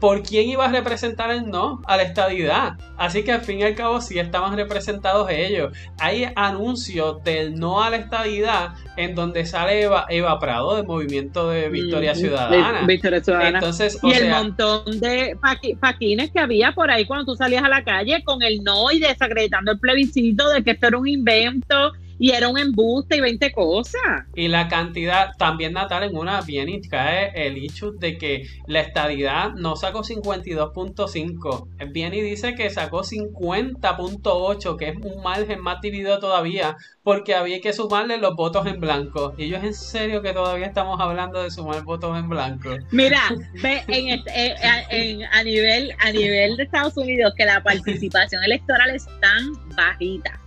por quién iba a representar el no a la estadidad. Así que al fin y al cabo sí estaban representados ellos. Hay anuncios del no a la estadidad en donde sale Eva, Prado del movimiento de Victoria Ciudadana. Victoria Ciudadana. Entonces, y el montón de paquines que había por ahí cuando tú salías a la calle con el no y desacreditando el plebiscito de que esto era un invento y era un embuste y 20 cosas. Y la cantidad, también Natal en una bien cae el hecho de que la estadidad no sacó 52.5. Bien y dice que sacó 50.8, que es un margen más dividido todavía, porque había que sumarle los votos en blanco. Y es en serio que todavía estamos hablando de sumar votos en blanco. Mira, ve en, este, eh, a, nivel, a nivel de Estados Unidos que la participación electoral es tan bajita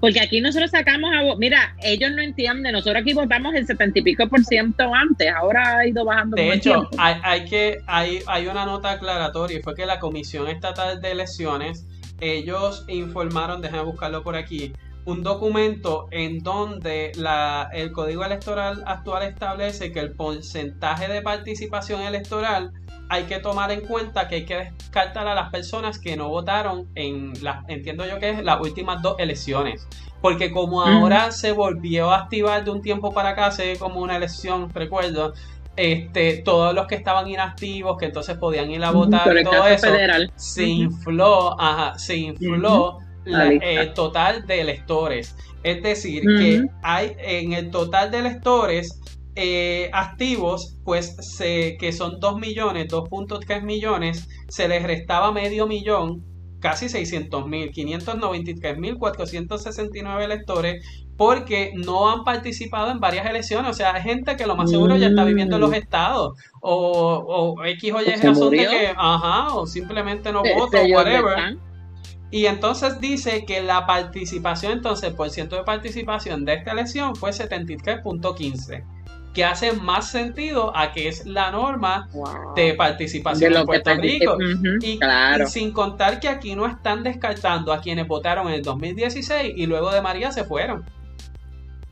porque aquí nosotros sacamos a mira, ellos no entienden, nosotros aquí votamos el setenta y pico por ciento antes, ahora ha ido bajando. De hecho, hay, que, hay, hay una nota aclaratoria fue que la Comisión Estatal de Elecciones, ellos informaron, déjenme buscarlo por aquí, un documento en donde la, el Código Electoral actual establece que el porcentaje de participación electoral hay que tomar en cuenta que hay que descartar a las personas que no votaron en las, entiendo yo que es las últimas dos elecciones. Porque como ahora se volvió a activar de un tiempo para acá, hace como una elección, recuerdo, este, todos los que estaban inactivos, que entonces podían ir a votar todo eso, se infló, ajá, se infló el eh, total de electores. Es decir, que hay en el total de electores eh, activos, pues se, que son 2 millones, 2.3 millones, se les restaba medio millón, casi 600 mil, 593 mil 469 electores, porque no han participado en varias elecciones. O sea, hay gente que lo más seguro ya está viviendo en los mm. estados, o, o X o Y razón de que, ajá, o simplemente no vota, o whatever. Y entonces dice que la participación, entonces, por ciento de participación de esta elección fue 73.15 que hace más sentido a que es la norma de participación en Puerto Rico. y, sin contar que aquí no están descartando a quienes votaron en el 2016 y luego de María se fueron.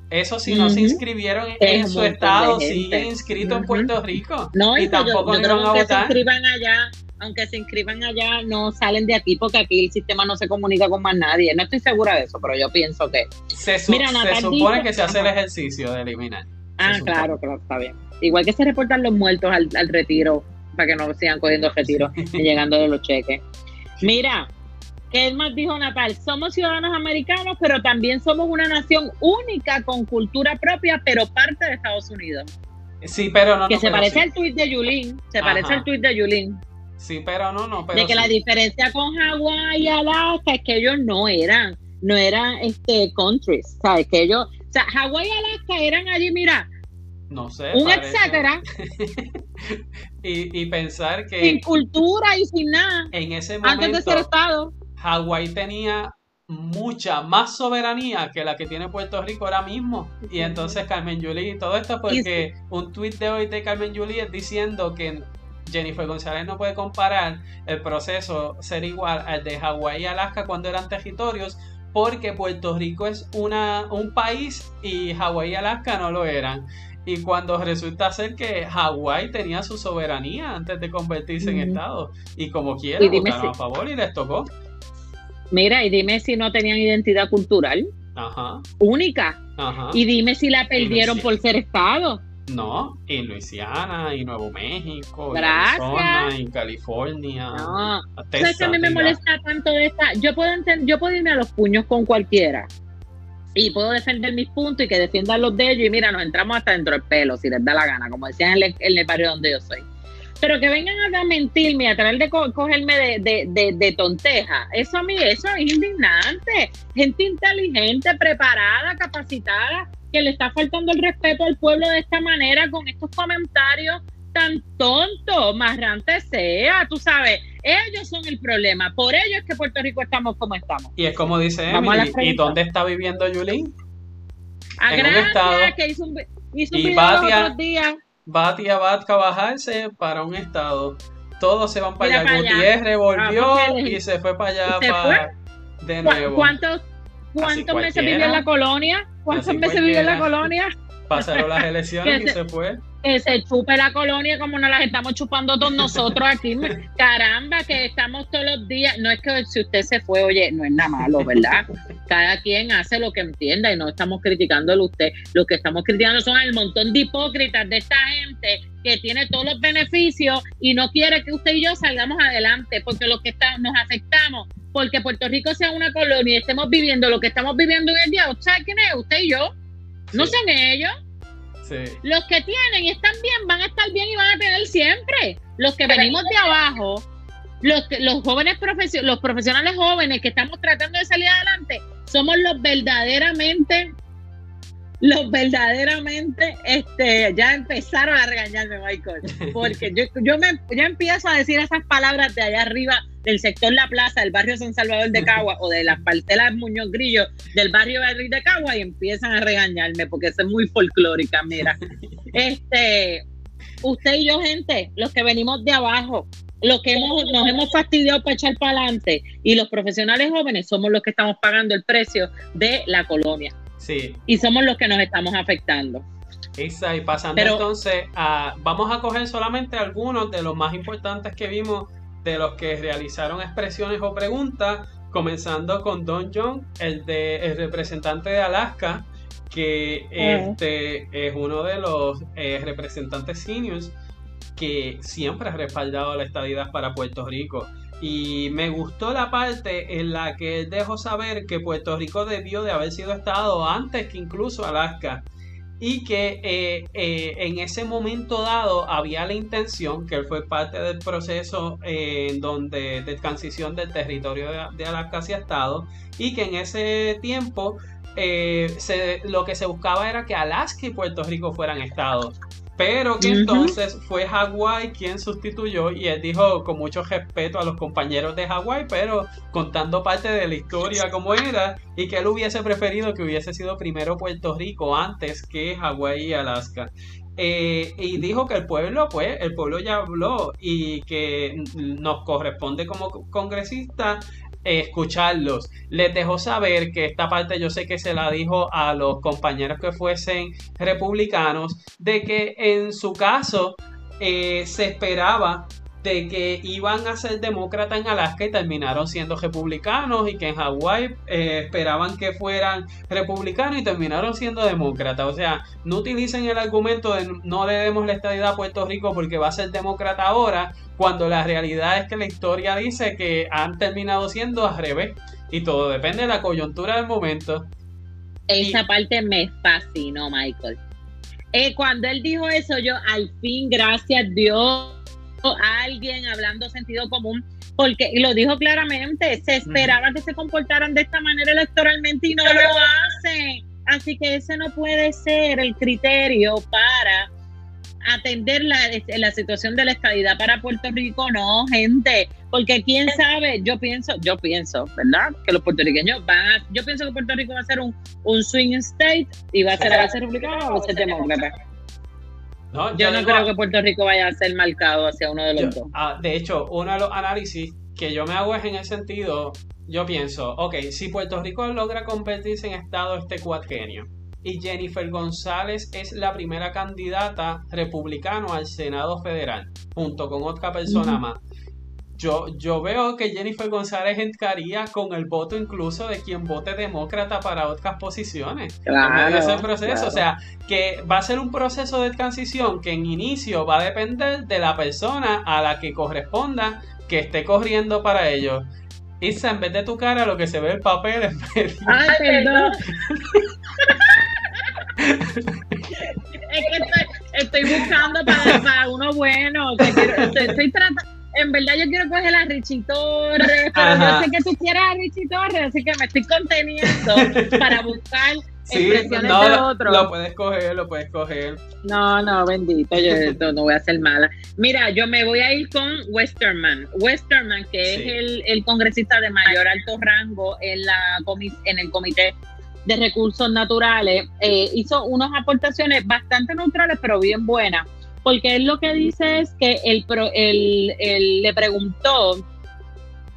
Eso si no se inscribieron en su estado, siguen inscritos en Puerto Rico. No, y tampoco yo, yo que se inscriban allá, aunque se inscriban allá, no salen de aquí porque aquí el sistema no se comunica con más nadie. No estoy segura de eso, pero yo pienso que. Se, supone que se hace el ejercicio de eliminar. Ah, claro, claro, está bien. Igual que se reportan los muertos al, retiro, para que no sigan cogiendo retiro y llegando de los cheques. Mira, ¿qué más dijo Natal? Somos ciudadanos americanos, pero también somos una nación única con cultura propia, pero parte de Estados Unidos. Sí, pero no. Que se parece al tuit de Yulín. Se parece al tuit de Yulín. Sí, pero no, no. Pero de que la diferencia con Hawái y Alaska es que ellos no eran, no eran este countries, ¿sabes? Que ellos sea, Hawái y Alaska eran allí, mira. No sé. Un etcétera. y, y, pensar que. Sin cultura y sin nada. En ese momento. Antes de ser Estado. Hawái tenía mucha más soberanía que la que tiene Puerto Rico ahora mismo. Y entonces Carmen Yulín y todo esto porque un tuit de hoy de Carmen Yulín es diciendo que Jennifer González no puede comparar el proceso ser igual al de Hawái y Alaska cuando eran territorios porque Puerto Rico es una, un país y Hawái y Alaska no lo eran. Y cuando resulta ser que Hawái tenía su soberanía antes de convertirse en Estado. Y como quiera, votaron a favor y les tocó. Mira, y dime si no tenían identidad cultural. Ajá. Única. Ajá. Y dime si la perdieron por ser Estado. No, en Luisiana, y Nuevo México, en Arizona, en California. No. Texas, a mí me molesta tanto esta? Yo puedo, yo puedo irme a los puños con cualquiera. y puedo defender mis puntos y que defiendan los de ellos y mira, nos entramos hasta dentro del pelo si les da la gana, como decían en el, barrio donde yo soy. Pero que vengan a mentirme, a tratar de cogerme de, tonteja, eso a mí, eso es indignante. Gente inteligente, preparada, capacitada, que le está faltando el respeto al pueblo de esta manera con estos comentarios tan tontos, marrante sea, tú sabes, ellos son el problema, por ellos es que Puerto Rico estamos como estamos. Y es como dice Emily, ¿y dónde está viviendo Yulín? A en un estado. que hizo un, hizo un y Batia, días. Batia va a bajarse para un estado. Todos se van para allá. Gutiérrez volvió ah, y se fue para allá para, de nuevo. ¿Cuántos, cuántos meses vivió en la colonia? ¿Cuántos meses vivió en la colonia? Pasaron las elecciones y se fue que se chupe la colonia como nos las estamos chupando todos nosotros aquí. Caramba, que estamos todos los días. No es que si usted se fue, oye, no es nada malo, ¿verdad? Cada quien hace lo que entienda y no estamos criticándolo usted. Lo que estamos criticando son el montón de hipócritas de esta gente que tiene todos los beneficios y no quiere que usted y yo salgamos adelante porque los que estamos, nos afectamos porque Puerto Rico sea una colonia y estemos viviendo lo que estamos viviendo hoy en día. ¿Usted quién es? Usted y yo. No son ellos. Los que tienen y están bien van a estar bien y van a tener siempre. Los que venimos de abajo, los, los jóvenes los profesionales jóvenes que estamos tratando de salir adelante, somos los verdaderamente los verdaderamente este ya empezaron a regañarme Michael porque yo, yo me empiezo a decir esas palabras de allá arriba del sector La Plaza, del barrio San Salvador de Cagua o de las partelas Muñoz Grillo del barrio de Cagua y empiezan a regañarme porque es muy folclórica, mira. Este, usted y yo, gente, los que venimos de abajo, los que hemos, nos hemos fastidiado para echar para adelante y los profesionales jóvenes somos los que estamos pagando el precio de la colonia. Sí. Y somos los que nos estamos afectando. Isa, y pasando entonces a, vamos a coger solamente algunos de los más importantes que vimos de los que realizaron expresiones o preguntas, comenzando con Don John, el, de, el representante de Alaska, que este, es uno de los eh, representantes seniors que siempre ha respaldado la estadidad para Puerto Rico. Y me gustó la parte en la que él dejó saber que Puerto Rico debió de haber sido estado antes que incluso Alaska y que eh, eh, en ese momento dado había la intención, que él fue parte del proceso eh, donde de transición del territorio de, Alaska hacia Estado, y que en ese tiempo lo que se buscaba era que Alaska y Puerto Rico fueran estados. Pero que entonces fue Hawái quien sustituyó y él dijo con mucho respeto a los compañeros de Hawái, pero contando parte de la historia como era y que él hubiese preferido que hubiese sido primero Puerto Rico antes que Hawái y Alaska. Eh, y dijo que el pueblo, pues, el pueblo ya habló y que nos corresponde como congresistas escucharlos. Les dejó saber que esta parte yo sé que se la dijo a los compañeros que fuesen republicanos, de que en su caso eh, se esperaba de que iban a ser demócratas en Alaska y terminaron siendo republicanos y que en Hawái eh, esperaban que fueran republicanos y terminaron siendo demócratas. O sea, no utilicen el argumento de no le demos la estadidad a Puerto Rico porque va a ser demócrata ahora, cuando la realidad es que la historia dice que han terminado siendo al revés y todo depende de la coyuntura del momento. Esa parte me fascinó, Michael. Eh, cuando él dijo eso, yo al fin, gracias a alguien hablando sentido común, porque y lo dijo claramente, se esperaba que se comportaran de esta manera electoralmente y no lo hacen. Así que ese no puede ser el criterio para atender la, la situación de la estadidad para Puerto Rico, no, gente, porque quién sabe, yo pienso, yo pienso, ¿verdad? Que los puertorriqueños van a, yo pienso que Puerto Rico va a ser un, un swing state y va a ser a ser republicano o va a ser demócrata. No, yo, no creo que Puerto Rico vaya a ser marcado hacia uno de los dos. Ah, de hecho, uno de los análisis que yo me hago es en el sentido, yo pienso, ok, si Puerto Rico logra convertirse en estado este cuatrenio y Jennifer González es la primera candidata republicano al Senado Federal, junto con otra persona más, yo, yo veo que Jennifer González entraría con el voto incluso de quien vote demócrata para otras posiciones. Claro, ese proceso. O sea, que va a ser un proceso de transición que en inicio va a depender de la persona a la que corresponda que esté corriendo para ello. Isa, en vez de tu cara, lo que se ve el papel es Ay, perdón. es que estoy, buscando para, uno bueno. estoy, tratando en verdad yo quiero coger a Richie Torres, pero yo sé que tú quieres a Richie Torres, así que me estoy conteniendo para buscar Sí, no, lo, lo, puedes coger, lo puedes coger. No, no, bendito, yo no, voy a ser mala. Mira, yo me voy a ir con Westerman. Westerman, que es el, el, congresista de mayor alto rango en, la en el Comité de Recursos Naturales, eh, hizo unas aportaciones bastante neutrales, pero bien buenas. Porque él lo que dice es que el, el le preguntó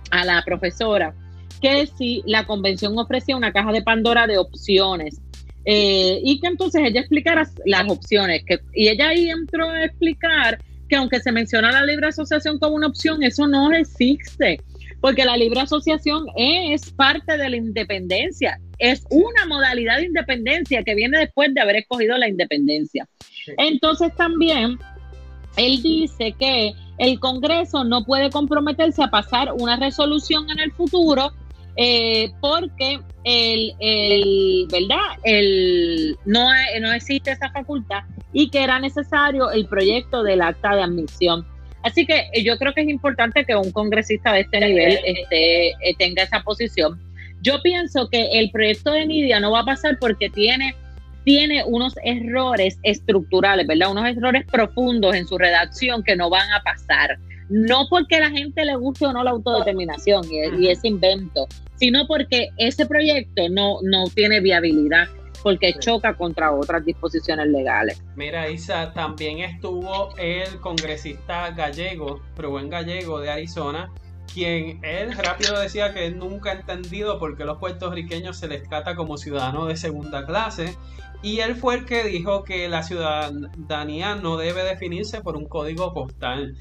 a la profesora que si la convención ofrecía una caja de Pandora de opciones. Eh, y que entonces ella explicara las opciones. Y ella ahí entró a explicar que aunque se menciona la libre asociación como una opción, eso no existe, porque la libre asociación es parte de la independencia, es una modalidad de independencia que viene después de haber escogido la independencia. Entonces también él dice que el Congreso no puede comprometerse a pasar una resolución en el futuro eh, porque el, el, ¿verdad? El, no, no existe esa facultad y que era necesario el proyecto del acta de admisión. Así que eh, yo creo que es importante que un congresista de este nivel este, eh, tenga esa posición. Yo pienso que el proyecto de Nidia no va a pasar porque tiene, tiene unos errores estructurales, ¿verdad? Unos errores profundos en su redacción que no van a pasar no porque a la gente le guste o no la autodeterminación y, ese invento, sino porque ese proyecto no, no tiene viabilidad porque choca contra otras disposiciones legales. Mira, Isa, también estuvo el congresista gallego, Rubén Gallego de Arizona, quien él rápido decía que él nunca ha entendido por qué los puertorriqueños se les trata como ciudadanos de segunda clase. Y él fue el que dijo que la ciudadanía no debe definirse por un código postal,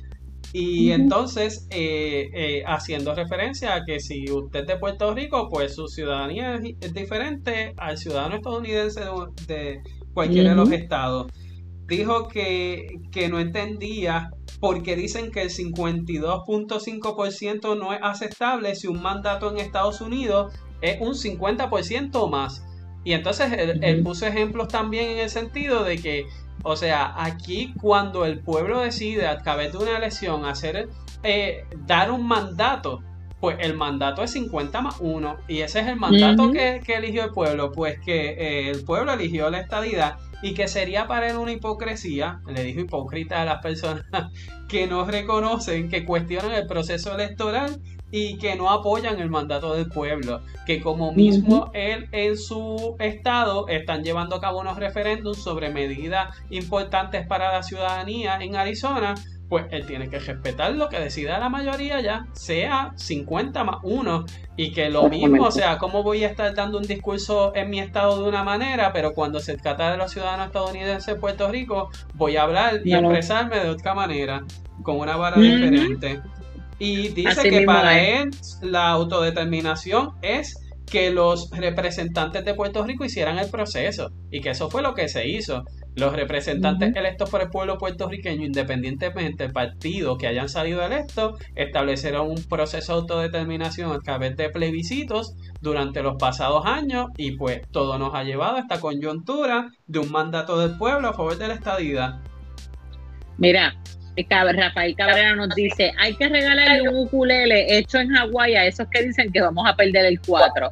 y entonces, eh, eh, haciendo referencia a que si usted es de Puerto Rico, pues su ciudadanía es, diferente al ciudadano estadounidense de, cualquiera de los estados. Dijo que, que no entendía por qué dicen que el 52.5% no es aceptable si un mandato en Estados Unidos es un 50% más. Y entonces él, puso ejemplos también en el sentido de que o sea, aquí cuando el pueblo decide a través de una elección hacer, eh, dar un mandato, pues el mandato es 50 más 1 y ese es el mandato que, eligió el pueblo, pues que eh, el pueblo eligió la estadidad y que sería para él una hipocresía, le dijo hipócrita a las personas que no reconocen, que cuestionan el proceso electoral y que no apoyan el mandato del pueblo, que como mismo él en su estado están llevando a cabo unos referéndums sobre medidas importantes para la ciudadanía en Arizona, pues él tiene que respetar lo que decida la mayoría ya, sea 50 más 1, y que lo mismo, o sea, ¿cómo voy a estar dando un discurso en mi estado de una manera, pero cuando se trata de los ciudadanos estadounidenses de Puerto Rico, voy a hablar y expresarme de otra manera, con una vara diferente? Y dice que para él la autodeterminación es que los representantes de Puerto Rico hicieran el proceso y que eso fue lo que se hizo. Los representantes electos por el pueblo puertorriqueño, independientemente del partido que hayan salido electos, establecieron un proceso de autodeterminación a través de plebiscitos durante los pasados años y pues todo nos ha llevado a esta coyuntura de un mandato del pueblo a favor de la estadidad. Mira, Rafael Cabrera nos dice, hay que regalarle un ukulele hecho en Hawái a esos que dicen que vamos a perder el 4.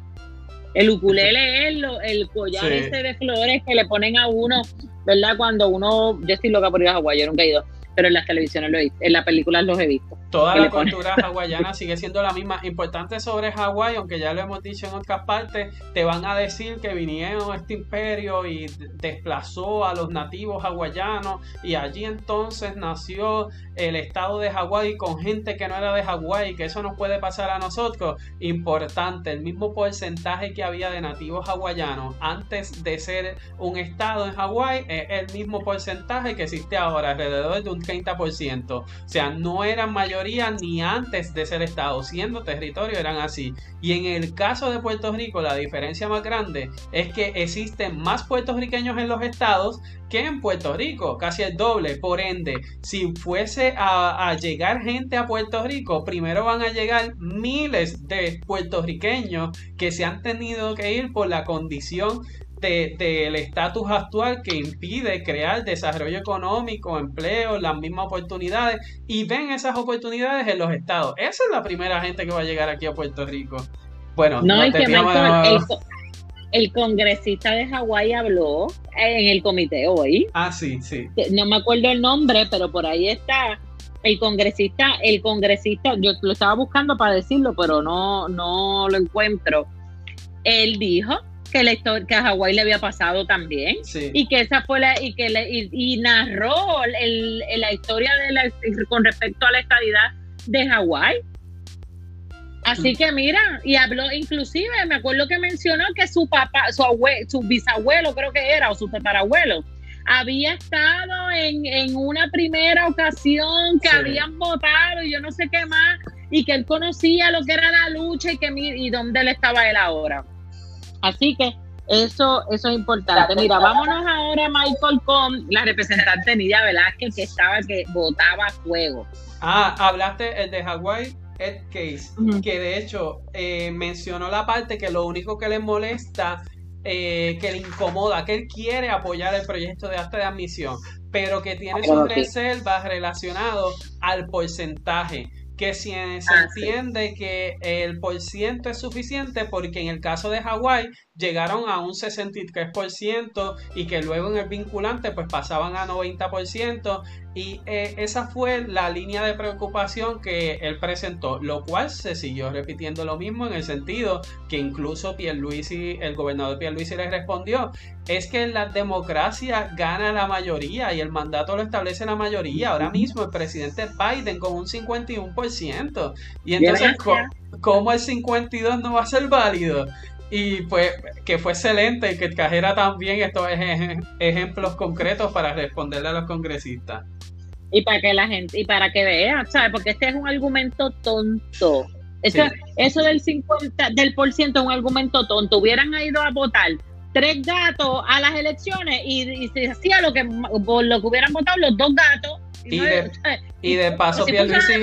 El ukulele es el collar ese de flores que le ponen a uno, ¿verdad? Cuando uno, yo estoy loca por ir a Hawái, yo nunca he ido, pero en las televisiones lo he visto, en las películas los he visto. Toda la cultura hawaiana sigue siendo la misma. Importante sobre Hawái, aunque ya lo hemos dicho en otras partes, te van a decir que vinieron este imperio y desplazó a los nativos hawaianos y allí entonces nació el estado de Hawái con gente que no era de Hawái, que eso nos puede pasar a nosotros. Importante, el mismo porcentaje que había de nativos hawaianos antes de ser un estado en Hawái es el mismo porcentaje que existe ahora, alrededor de un 30%. O sea, no eran mayoría ni antes de ser Estado, siendo territorio eran así. Y en el caso de Puerto Rico, la diferencia más grande es que existen más puertorriqueños en los estados que en Puerto Rico, casi el doble. Por ende, si fuese a, llegar gente a Puerto Rico, primero van a llegar miles de puertorriqueños que se han tenido que ir por la condición del estatus actual que impide crear desarrollo económico, empleo, las mismas oportunidades y ven esas oportunidades en los estados. Esa es la primera gente que va a llegar aquí a Puerto Rico. Bueno, no, que el, congresista de Hawái habló en el comité hoy. Ah, sí, sí. No me acuerdo el nombre, pero por ahí está. El congresista, el congresista, yo lo estaba buscando para decirlo, pero no, no lo encuentro. Él dijo que, la que a Hawái le había pasado también y que esa fue la y que le, y, narró el, la historia de la, con respecto a la estabilidad de Hawái. Así que mira, y habló inclusive, me acuerdo que mencionó que su papá, su abuelo, su bisabuelo creo que era, o su tatarabuelo, había estado en, en una primera ocasión que habían votado y yo no sé qué más, y que él conocía lo que era la lucha y que y dónde él estaba él ahora. Así que eso, eso es importante. Mira, vámonos ahora, Michael, con la representante Nidia Velázquez, que estaba, que votaba fuego. Ah, hablaste el de Hawái, Ed Case, que de hecho eh, mencionó la parte que lo único que le molesta, eh, que le incomoda, que él quiere apoyar el proyecto de acta de admisión, pero que tiene sus reservas relacionados al porcentaje que si se ah, entiende que el por ciento es suficiente porque en el caso de Hawái llegaron a un 63% y que luego en el vinculante pues pasaban a 90% y eh, esa fue la línea de preocupación que él presentó, lo cual se siguió repitiendo lo mismo en el sentido que incluso Pierluisi, el gobernador Pierluisi le respondió, es que la democracia gana la mayoría y el mandato lo establece la mayoría. Ahora mismo el presidente Biden con un 51%. Y entonces, ¿cómo el 52 no va a ser válido? Y pues que fue excelente y que trajera también estos ejemplos concretos para responderle a los congresistas. Y para que la gente, y para que vea, ¿sabes? Porque este es un argumento tonto. Eso, eso del 50, del por ciento es un argumento tonto. Hubieran ido a votar tres gatos a las elecciones y, se hacía lo que, lo que hubieran votado los dos gatos. Y, de, y de paso, Pierluisi,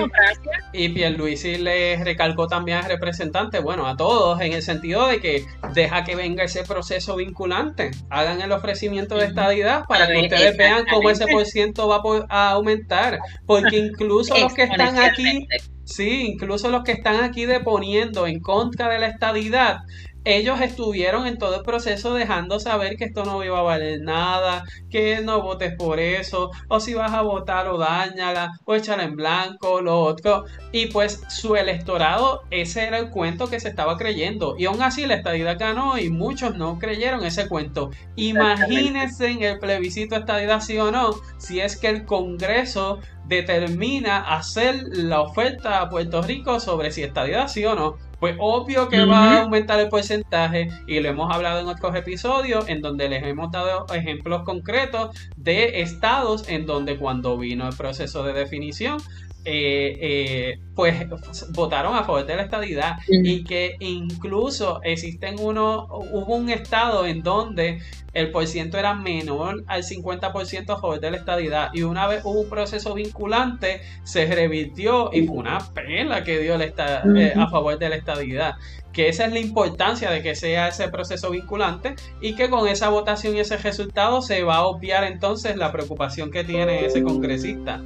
y Pierluisi le recalcó también al representante, bueno, a todos, en el sentido de que deja que venga ese proceso vinculante, hagan el ofrecimiento de estadidad para que ustedes vean cómo ese por ciento va a aumentar, porque incluso los que están aquí, sí, incluso los que están aquí deponiendo en contra de la estadidad, ellos estuvieron en todo el proceso dejando saber que esto no iba a valer nada, que no votes por eso, o si vas a votar o dañala, o échala en blanco, lo otro. Y pues su electorado, ese era el cuento que se estaba creyendo. Y aún así la estadidad ganó y muchos no creyeron ese cuento. Imagínense en el plebiscito estadidad sí o no, si es que el Congreso determina hacer la oferta a Puerto Rico sobre si estadidad sí o no. Pues obvio que va a aumentar el porcentaje y lo hemos hablado en otros episodios en donde les hemos dado ejemplos concretos de estados en donde cuando vino el proceso de definición eh, eh, pues votaron a favor de la estadidad y que incluso existen uno, hubo un estado en donde el porciento era menor al 50% a favor de la estadidad y una vez hubo un proceso vinculante se revirtió y fue una pena que dio eh, a favor de la estadidad que esa es la importancia de que sea ese proceso vinculante y que con esa votación y ese resultado se va a obviar entonces la preocupación que tiene ese congresista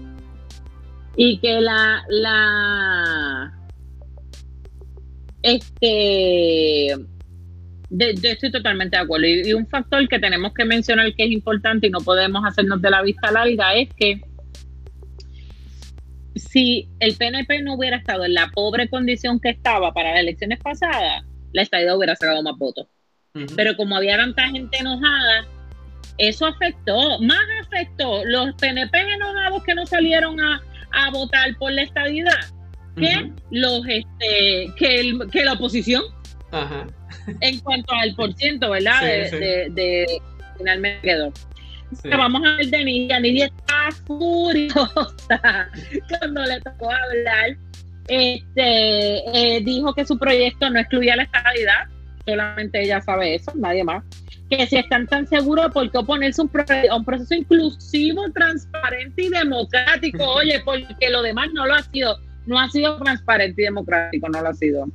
y que la, la este yo estoy totalmente de acuerdo y, un factor que tenemos que mencionar que es importante y no podemos hacernos de la vista larga es que si el PNP no hubiera estado en la pobre condición que estaba para las elecciones pasadas, la estadía hubiera sacado más votos. Pero como había tanta gente enojada, eso afectó, más afectó los PNP enojados que no salieron a, a votar por la estabilidad que los este que, que la oposición en cuanto al por ciento verdad de, finalmente quedó. Vamos a ver de Nidia Nidia está furiosa cuando le tocó hablar. Este, eh, dijo que su proyecto no excluía la estabilidad, solamente ella sabe eso, nadie más. Que si están tan seguros, ¿por qué oponerse a un, proceso inclusivo, transparente y democrático? Oye, porque lo demás no lo ha sido, no ha sido transparente y democrático, no lo ha sido.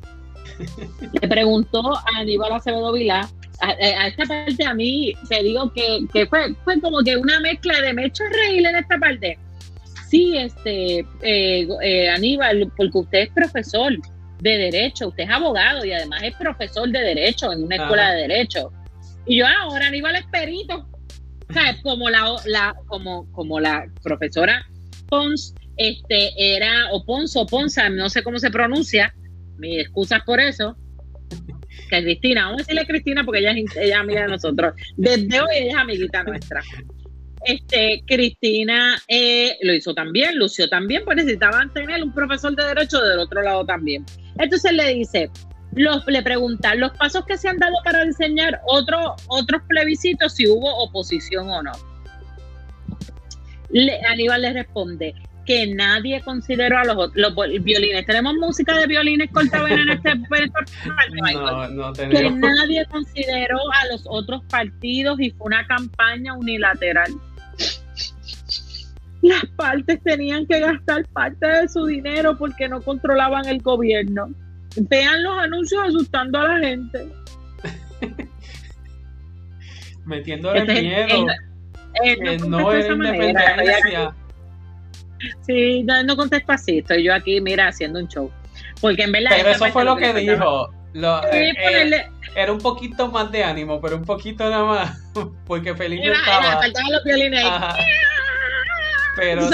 Le preguntó a Aníbal Acevedo Vilá a, esta parte a mí te digo que, fue, fue como que una mezcla de me hecho reír en esta parte. Sí, este, eh, eh, Aníbal, porque usted es profesor de derecho, usted es abogado y además es profesor de derecho en una escuela de derecho. Y yo ahora Aníbal es perito. O sea, como la, la, como, como la profesora Pons este, era, o Pons o Ponza, no sé cómo se pronuncia, mis excusas por eso, que Cristina, vamos a decirle a Cristina porque ella es, ella amiga de nosotros. Desde hoy ella es amiguita nuestra. Este, Cristina eh, lo hizo también, lució también, pues necesitaban tener un profesor de derecho del otro lado también. Entonces le dice, los, le pregunta, los pasos que se han dado para diseñar otro, otros plebiscitos, si hubo oposición o no. Le, Aníbal le responde, que nadie consideró a los, los violines. Tenemos música de violines cortavenas en este, no, no Que nadie consideró a los otros partidos y fue una campaña unilateral. Las partes tenían que gastar parte de su dinero porque no controlaban el gobierno. Vean los anuncios asustando a la gente. Metiéndole este, miedo. no es independencia. Sí, no, no contesta así, estoy yo aquí, mira, haciendo un show. Porque en verdad. Pero eso fue lo que dijo. Eh, eh, era un poquito más de ánimo, pero un poquito nada más. Porque Felipe estaba. Pero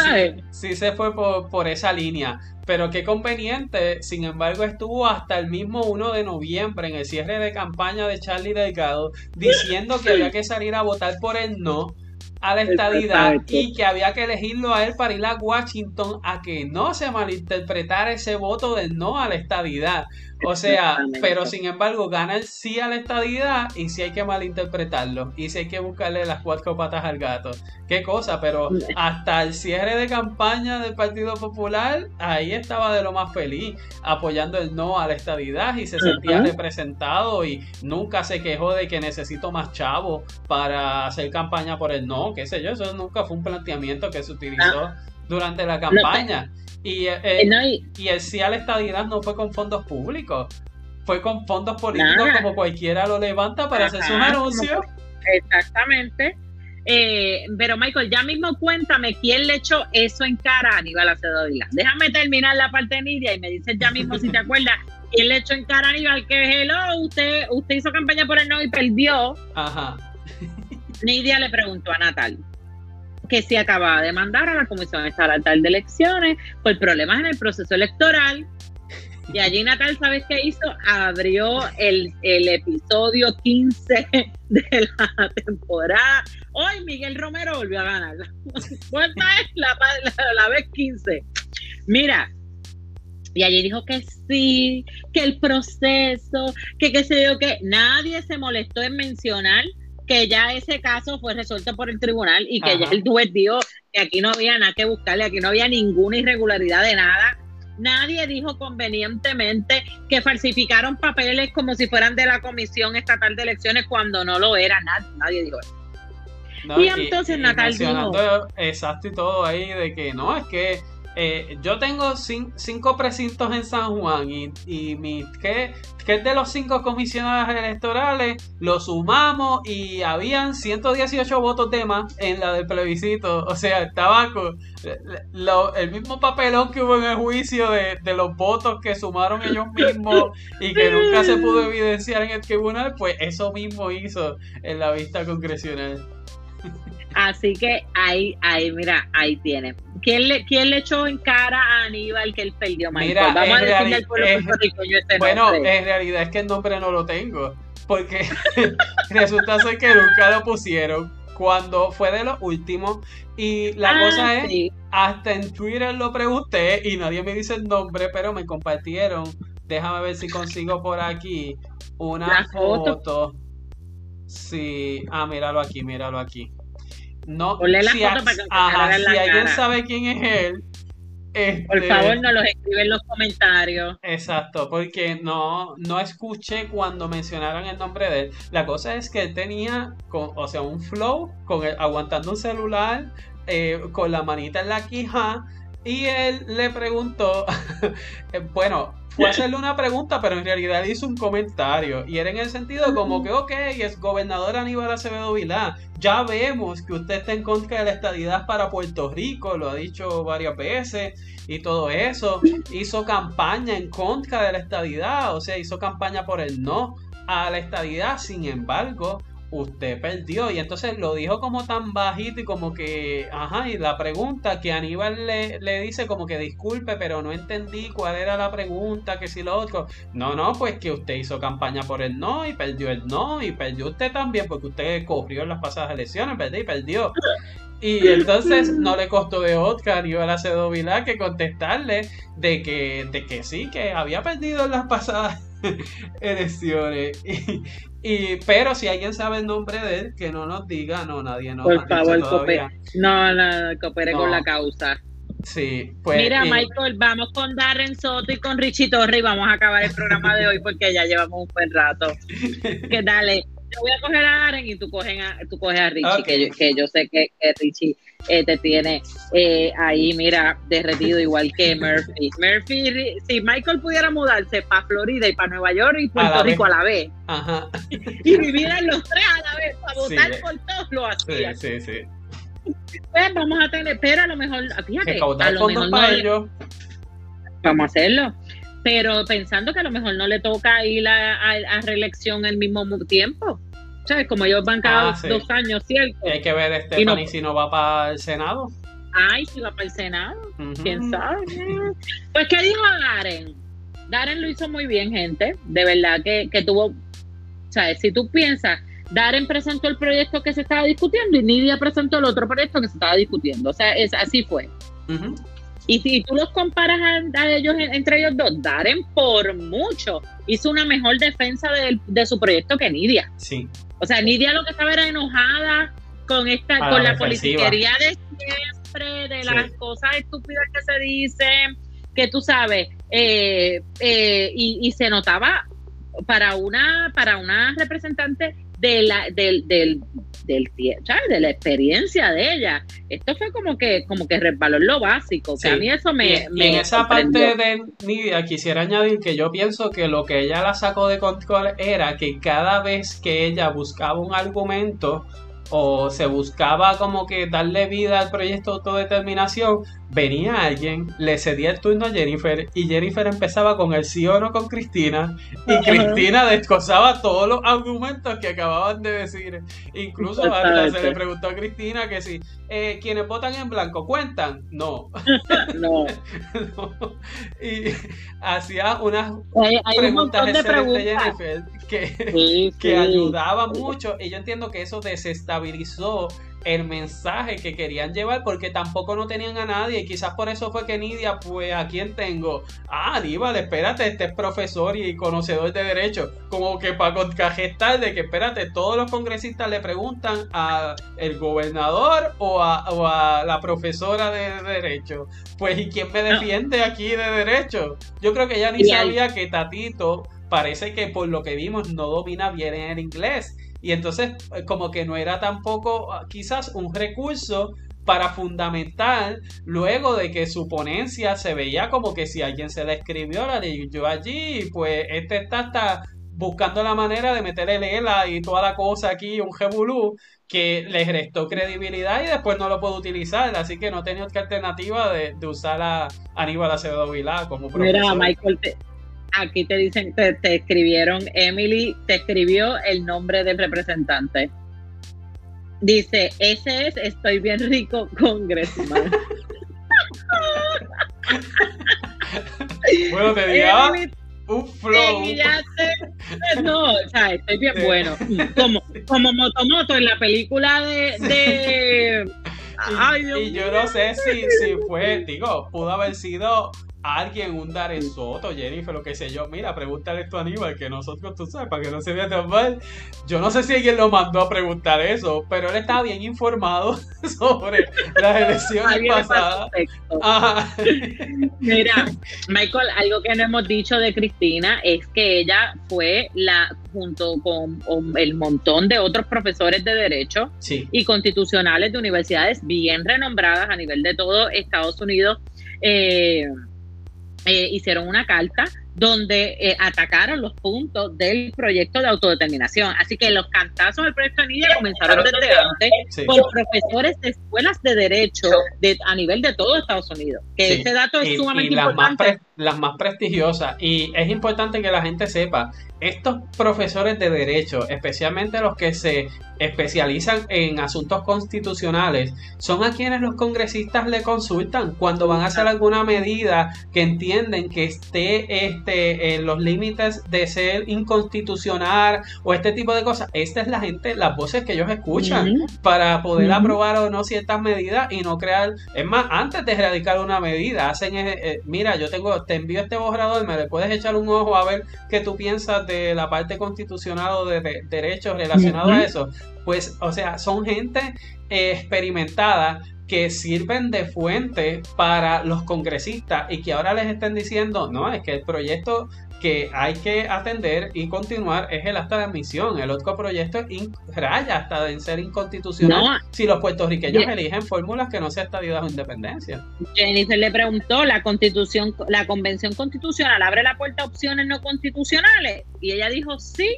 sí, se fue por, por, esa línea. Pero qué conveniente, sin embargo, estuvo hasta el mismo 1 de noviembre en el cierre de campaña de Charlie Delgado diciendo que había que salir a votar por el no a la estadidad y que había que elegirlo a él para ir a Washington a que no se malinterpretara ese voto del no a la estadidad. O sea, pero sin embargo gana el sí a la estadidad y si hay que malinterpretarlo y si hay que buscarle las cuatro patas al gato. Qué cosa, pero hasta el cierre de campaña del Partido Popular, ahí estaba de lo más feliz, apoyando el no a la estadidad y se sentía representado y nunca se quejó de que necesito más chavo para hacer campaña por el no, qué sé yo, eso nunca fue un planteamiento que se utilizó ah. durante la campaña. Y, eh, eh, y, el sí a la estadidad no fue con fondos públicos, fue con fondos políticos como cualquiera lo levanta para hacer sus anuncios. Exactamente. Eh, pero Michael, ya mismo cuéntame quién le echó eso en cara a Aníbal Acevedo Déjame terminar la parte de Nidia y me dices ya mismo si te acuerdas quién le echó en cara a Aníbal que hello, usted, usted hizo campaña por el no y perdió. Ajá. Nidia le preguntó a Natal que se acababa de mandar a la Comisión Estatal de Elecciones por problemas en el proceso electoral. Y allí Natal, ¿sabes qué hizo? Abrió el, episodio 15 de la temporada. Hoy Miguel Romero volvió a ganar. ¿Cuánta es la, la vez 15? Mira, y allí dijo que sí, que el proceso, que qué sé yo, que nadie se molestó en mencionar que ya ese caso fue resuelto por el tribunal y que ya el juez dijo que aquí no había nada que buscarle, aquí no había ninguna irregularidad de nada. Nadie dijo convenientemente que falsificaron papeles como si fueran de la Comisión Estatal de Elecciones cuando no lo era. Nadie, nadie dijo eso. y, entonces Natal dijo... Exacto y todo ahí de que no, es que eh, yo tengo cinco precintos en San Juan y, y ¿qué, es de los cinco comisionados electorales? Lo sumamos y habían 118 votos de más en la del plebiscito. O sea, estaba con el mismo papelón que hubo en el juicio de, de, los votos que sumaron ellos mismos y que nunca se pudo evidenciar en el tribunal, pues eso mismo hizo en la vista congresional. Así que ahí, ahí, mira, ahí tiene. ¿Quién le, ¿Quién le echó en cara a Aníbal que él perdió, Mira, Vamos a decirle al pueblo este Bueno, en realidad es que el nombre no lo tengo. Porque resulta ser que nunca lo pusieron cuando fue de los últimos. Y la ah, cosa es, hasta en Twitter lo pregunté y nadie me dice el nombre, pero me compartieron. Déjame ver si consigo por aquí una foto. foto. Sí, ah, míralo aquí, míralo aquí no, Ponle la si, foto a- para que se ajá, vea en la si alguien cara. sabe quién es él, Por este, favor, nos los escriben en los comentarios. Exacto, porque no, no escuché cuando mencionaron el nombre de él. La cosa es que él tenía, con, o sea, un flow, con el- aguantando un celular, eh, con la manita en la quija, y él le preguntó, bueno, fue a hacerle una pregunta, pero en realidad hizo un comentario, y era en el sentido como que, ok, es gobernador Aníbal Acevedo Vilá, ya vemos que usted está en contra de la estadidad para Puerto Rico, lo ha dicho varias veces, y todo eso, hizo campaña en contra de la estadidad, o sea, hizo campaña por el no a la estadidad, sin embargo, usted perdió y entonces lo dijo como tan bajito y como que, ajá, y la pregunta que Aníbal le, le dice como que disculpe, pero no entendí cuál era la pregunta, que si lo otro, no, no, pues que usted hizo campaña por el no y perdió el no y perdió usted también porque usted corrió en las pasadas elecciones, ¿verdad? Y perdió. Y entonces no le costó de Oscar a Aníbal Acevedo Vilá que contestarle de que, de que sí, que había perdido en las pasadas elecciones. Y, y- pero si alguien sabe el nombre de él, que no nos diga, no, nadie nos Por favor, todavía. coope- no, no, coopere No. con la causa. Sí, pues. Mira, y- Michael, vamos con Darren Soto y con Richie Torre y vamos a acabar el programa de hoy porque ya llevamos un buen rato. Que dale, yo voy a coger a Darren y tú, cogen a, tú coges a Richie, que, yo, que yo sé que, que Richie eh, te tiene eh, ahí, mira, derretido igual que Murphy. Murphy, si Michael pudiera mudarse para Florida y para Nueva York y Puerto Rico vez. a la vez Ajá. y vivieran los tres a la vez para Sí. votar por todos, lo Sí, hacía. sí, sí. Pues vamos a tener, pero a lo mejor, fíjate, a lo mejor para no ellos. vamos a hacerlo. Pero pensando que a lo mejor no le toca ir a, a, a reelección al mismo tiempo. ¿Sabes? Como ellos van cada Ah, sí. dos años, ¿cierto? Y hay que ver Y Stephanie no- si no va para el Senado. Ay, si va para el Senado, quién sabe. Pues, ¿qué dijo Darren? Darren lo hizo muy bien, gente. De verdad que, que tuvo. ¿Sabes? Si tú piensas, Darren presentó el proyecto que se estaba discutiendo y Nidia presentó el otro proyecto que se estaba discutiendo. O sea, es, así fue. Y si tú los comparas a, a ellos entre ellos dos, Darren por mucho hizo una mejor defensa de, de su proyecto que Nidia. Sí. O sea, Nidia lo que estaba era enojada con esta, A con la la politiquería de siempre, de Sí. las cosas estúpidas que se dicen, que tú sabes, eh, eh, y, y se notaba para una, para una representante de la, del, del, del ¿sabes? de la experiencia de ella. Esto fue como que, como que resbaló lo básico, que Sí. a mí eso me, y, y me en esa parte de Nidia quisiera añadir que yo pienso que lo que ella la sacó de control era que cada vez que ella buscaba un argumento o se buscaba como que darle vida al proyecto de autodeterminación, venía alguien, le cedía el turno a Jennifer y Jennifer empezaba con el sí o no con Cristina y Ajá. Cristina descosaba todos los argumentos que acababan de decir. Incluso hasta se le preguntó a Cristina que si eh, quienes votan en blanco cuentan. No. No, No. y hacía unas hay, hay un preguntas montón de preguntas. Jennifer que, Sí, que sí. ayudaba mucho y yo entiendo que eso desestabilizó el mensaje que querían llevar porque tampoco no tenían a nadie. Y quizás por eso fue que Nidia pues a quién tengo ah Aníbal espérate este es profesor y conocedor de derecho. Como que para contragestar de que espérate todos los congresistas le preguntan a el gobernador o a, o a la profesora de derecho. Pues y quién me defiende aquí de derecho yo creo que ella ni sabía que Tatito parece que por lo que vimos no domina bien el inglés y entonces eh, como que no era tampoco ah, quizás un recurso para fundamentar luego de que su ponencia se veía como que si alguien se la escribió, la leyó allí, pues este está hasta buscando la manera de meterle lela y toda la cosa aquí, un jebulú, que le restó credibilidad y después no lo puedo utilizar, así que no tenía otra alternativa de, de usar a Aníbal Acevedo Vilá como profesor. Mira, Michael, te- aquí te dicen, te, te escribieron, Emily te escribió el nombre del representante. Dice, ese es Estoy bien rico, congressman. Bueno, te Emily, un flow. te no, o sea, estoy bien Sí. bueno. Como, como Motomoto en la película de... de... Y, Ay, Dios y yo no sé si, si fue, digo, pudo haber sido alguien, un Soto, Jennifer, lo que sé yo, mira, pregúntale esto a Aníbal, que nosotros, tú sabes, para que no se vea tan mal. Yo no sé si alguien lo mandó a preguntar eso, pero él estaba bien informado sobre las elecciones pasadas. Mira, Michael, algo que no hemos dicho de Cristina es que ella fue la, junto con el montón de otros profesores de Derecho y constitucionales de universidades bien renombradas a nivel de todo Estados Unidos, eh, eh, hicieron una carta donde eh, atacaron los puntos del proyecto de autodeterminación. Así que los cantazos del proyecto de Nidia comenzaron desde antes por profesores de escuelas de derecho de, a nivel de todo Estados Unidos. Que ese dato es sumamente importante. las más prestigiosas. Y es importante que la gente sepa estos profesores de derecho, especialmente los que se especializan en asuntos constitucionales, son a quienes los congresistas le consultan cuando van a hacer alguna medida que entienden que esté este, en los límites de ser inconstitucional o este tipo de cosas. Esta es la gente, las voces que ellos escuchan para poder aprobar o no ciertas medidas y no crear, es más, antes de erradicar una medida, hacen, eh, eh, mira, yo tengo, te envío este borrador, me le puedes echar un ojo a ver qué tú piensas de la parte constitucional o de, derechos relacionados a eso, pues, o sea, son gente eh, experimentada que sirven de fuente para los congresistas y que ahora les estén diciendo, no, es que el proyecto que hay que atender y continuar es el acta de admisión. El otro proyecto raya hasta de ser inconstitucional si los puertorriqueños eligen fórmulas que no sean estadías de independencia. Jennifer le preguntó, ¿la constitución, la convención constitucional abre la puerta a opciones no constitucionales? Y ella dijo sí,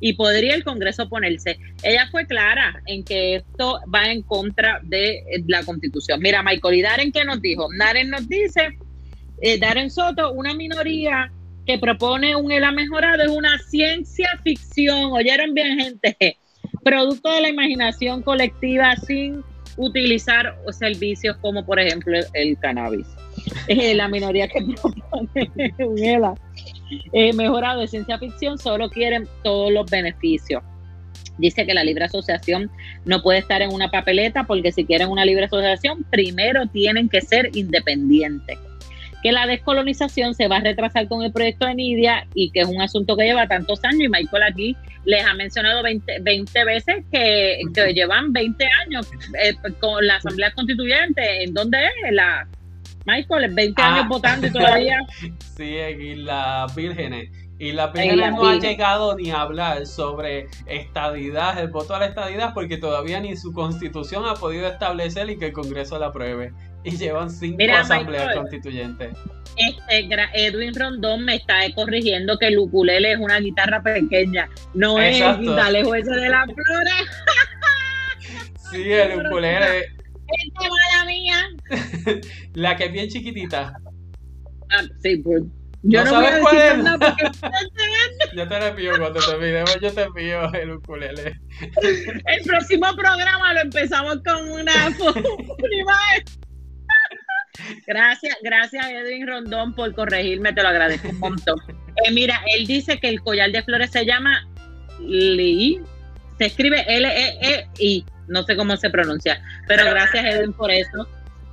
y podría el Congreso oponerse. Ella fue clara en que esto va en contra de la Constitución. Mira, Michael, ¿y Darren qué nos dijo? Darren nos dice, eh, Darren Soto, una minoría que propone un ELA mejorado es una ciencia ficción, oyeron bien gente, producto de la imaginación colectiva sin utilizar servicios como por ejemplo el, cannabis. Eh, la minoría que propone un ELA eh, mejorado de ciencia ficción solo quieren todos los beneficios. Dice que la libre asociación no puede estar en una papeleta porque si quieren una libre asociación, primero tienen que ser independientes que la descolonización se va a retrasar con el proyecto de Nidia y que es un asunto que lleva tantos años y Michael aquí les ha mencionado 20, 20 veces que, llevan 20 años eh, con la Asamblea Constituyente. ¿En dónde es? La, Michael, 20 años ah. votando y todavía. sí, en las vírgenes. Y la Vírgenes no ha llegado ni a hablar sobre estadidad, el voto a la estadidad, porque todavía ni su constitución ha podido establecer y que el Congreso la apruebe y llevan cinco asambleas constituyentes. Este, Edwin Rondón me está corrigiendo que el ukulele es una guitarra pequeña, no es el guitarrejo ese de la flora. sí, el ukulele. Esta mala mía. la que es bien chiquitita. Ah, sí, pues. Yo no, sabes cuál es. yo te lo envío cuando te enviemos, yo te envío el ukulele. El próximo programa lo empezamos con una, una imagen Gracias, gracias Edwin Rondón por corregirme, te lo agradezco un montón. Eh, mira, él dice que el collar de flores se llama Li, se escribe L-E-E-I, no sé cómo se pronuncia, pero gracias Edwin por eso.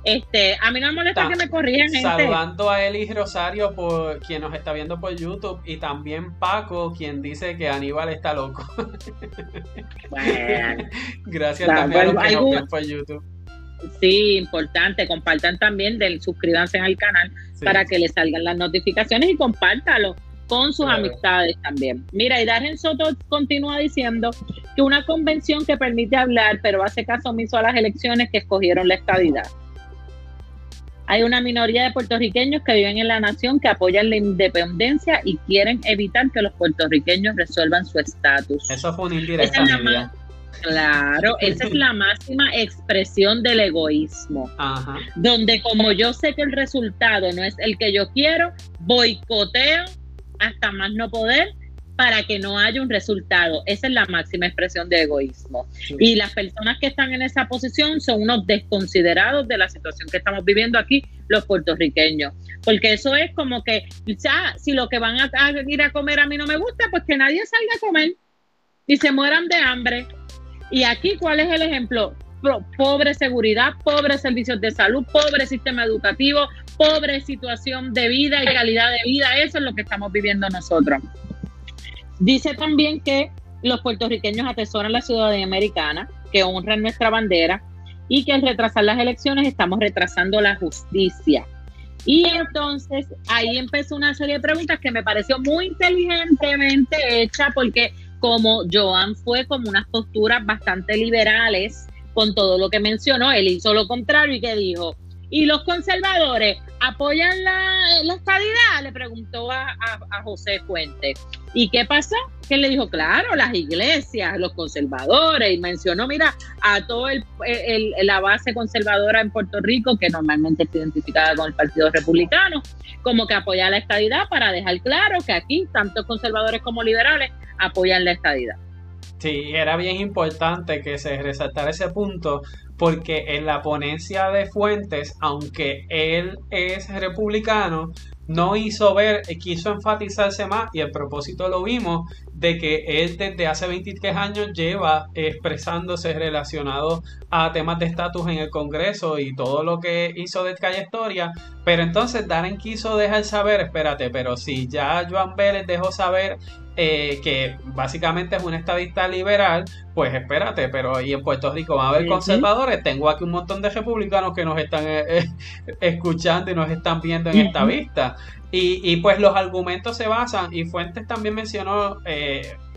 Este, a mí no me molesta que me corrijan, gente. Saludando a Eli Rosario, por quien nos está viendo por YouTube, y también Paco, quien dice que Aníbal está loco. Gracias también a los que nos ven por YouTube. Sí, importante. Compartan también, del, suscríbanse al canal para que les salgan las notificaciones y compártalo con sus amistades también. Mira, y Darren Soto continúa diciendo que una convención que permite hablar, pero hace caso omiso a las elecciones que escogieron la estabilidad. Hay una minoría de puertorriqueños que viven en la nación que apoyan la independencia y quieren evitar que los puertorriqueños resuelvan su estatus. Eso fue un indirecta, Claro, esa es la máxima expresión del egoísmo. Donde como yo sé que el resultado no es el que yo quiero, boicoteo hasta más no poder para que no haya un resultado. Esa es la máxima expresión de egoísmo. Y las personas que están en esa posición son unos desconsiderados de la situación que estamos viviendo aquí los puertorriqueños. Porque eso es como que, ya, si lo que van a, a ir a comer a mí no me gusta, pues que nadie salga a comer y se mueran de hambre. Y aquí, ¿cuál es el ejemplo? Pobre seguridad, pobre servicios de salud, pobre sistema educativo, pobre situación de vida y calidad de vida. Eso es lo que estamos viviendo nosotros. Dice también que los puertorriqueños atesoran la ciudadanía americana, que honran nuestra bandera y que al retrasar las elecciones estamos retrasando la justicia. Y entonces ahí empezó una serie de preguntas que me pareció muy inteligentemente hecha porque como Joan fue como unas posturas bastante liberales con todo lo que mencionó, él hizo lo contrario y que dijo, ¿y los conservadores apoyan la, estadidad? Le preguntó a, José Fuentes. ¿Y qué pasó? Que le dijo, claro, las iglesias, los conservadores, y mencionó, mira, a toda el, la base conservadora en Puerto Rico, que normalmente está identificada con el Partido Republicano, como que apoya la estadidad para dejar claro que aquí, tanto conservadores como liberales, apoyan la estadidad. Sí, era bien importante que se resaltara ese punto porque en la ponencia de Fuentes, aunque él es republicano, no hizo ver, quiso enfatizarse más y el propósito lo vimos de que él desde hace 23 años lleva expresándose relacionado a temas de estatus en el Congreso y todo lo que hizo de trayectoria, pero entonces Darren quiso dejar saber, espérate, pero si ya Joan Vélez dejó saber eh, que básicamente es un estadista liberal, pues espérate, pero y en Puerto Rico va a haber conservadores, tengo aquí un montón de republicanos que nos están eh, eh, escuchando y nos están viendo en esta vista. Y, y, pues los argumentos se basan, y Fuentes también mencionó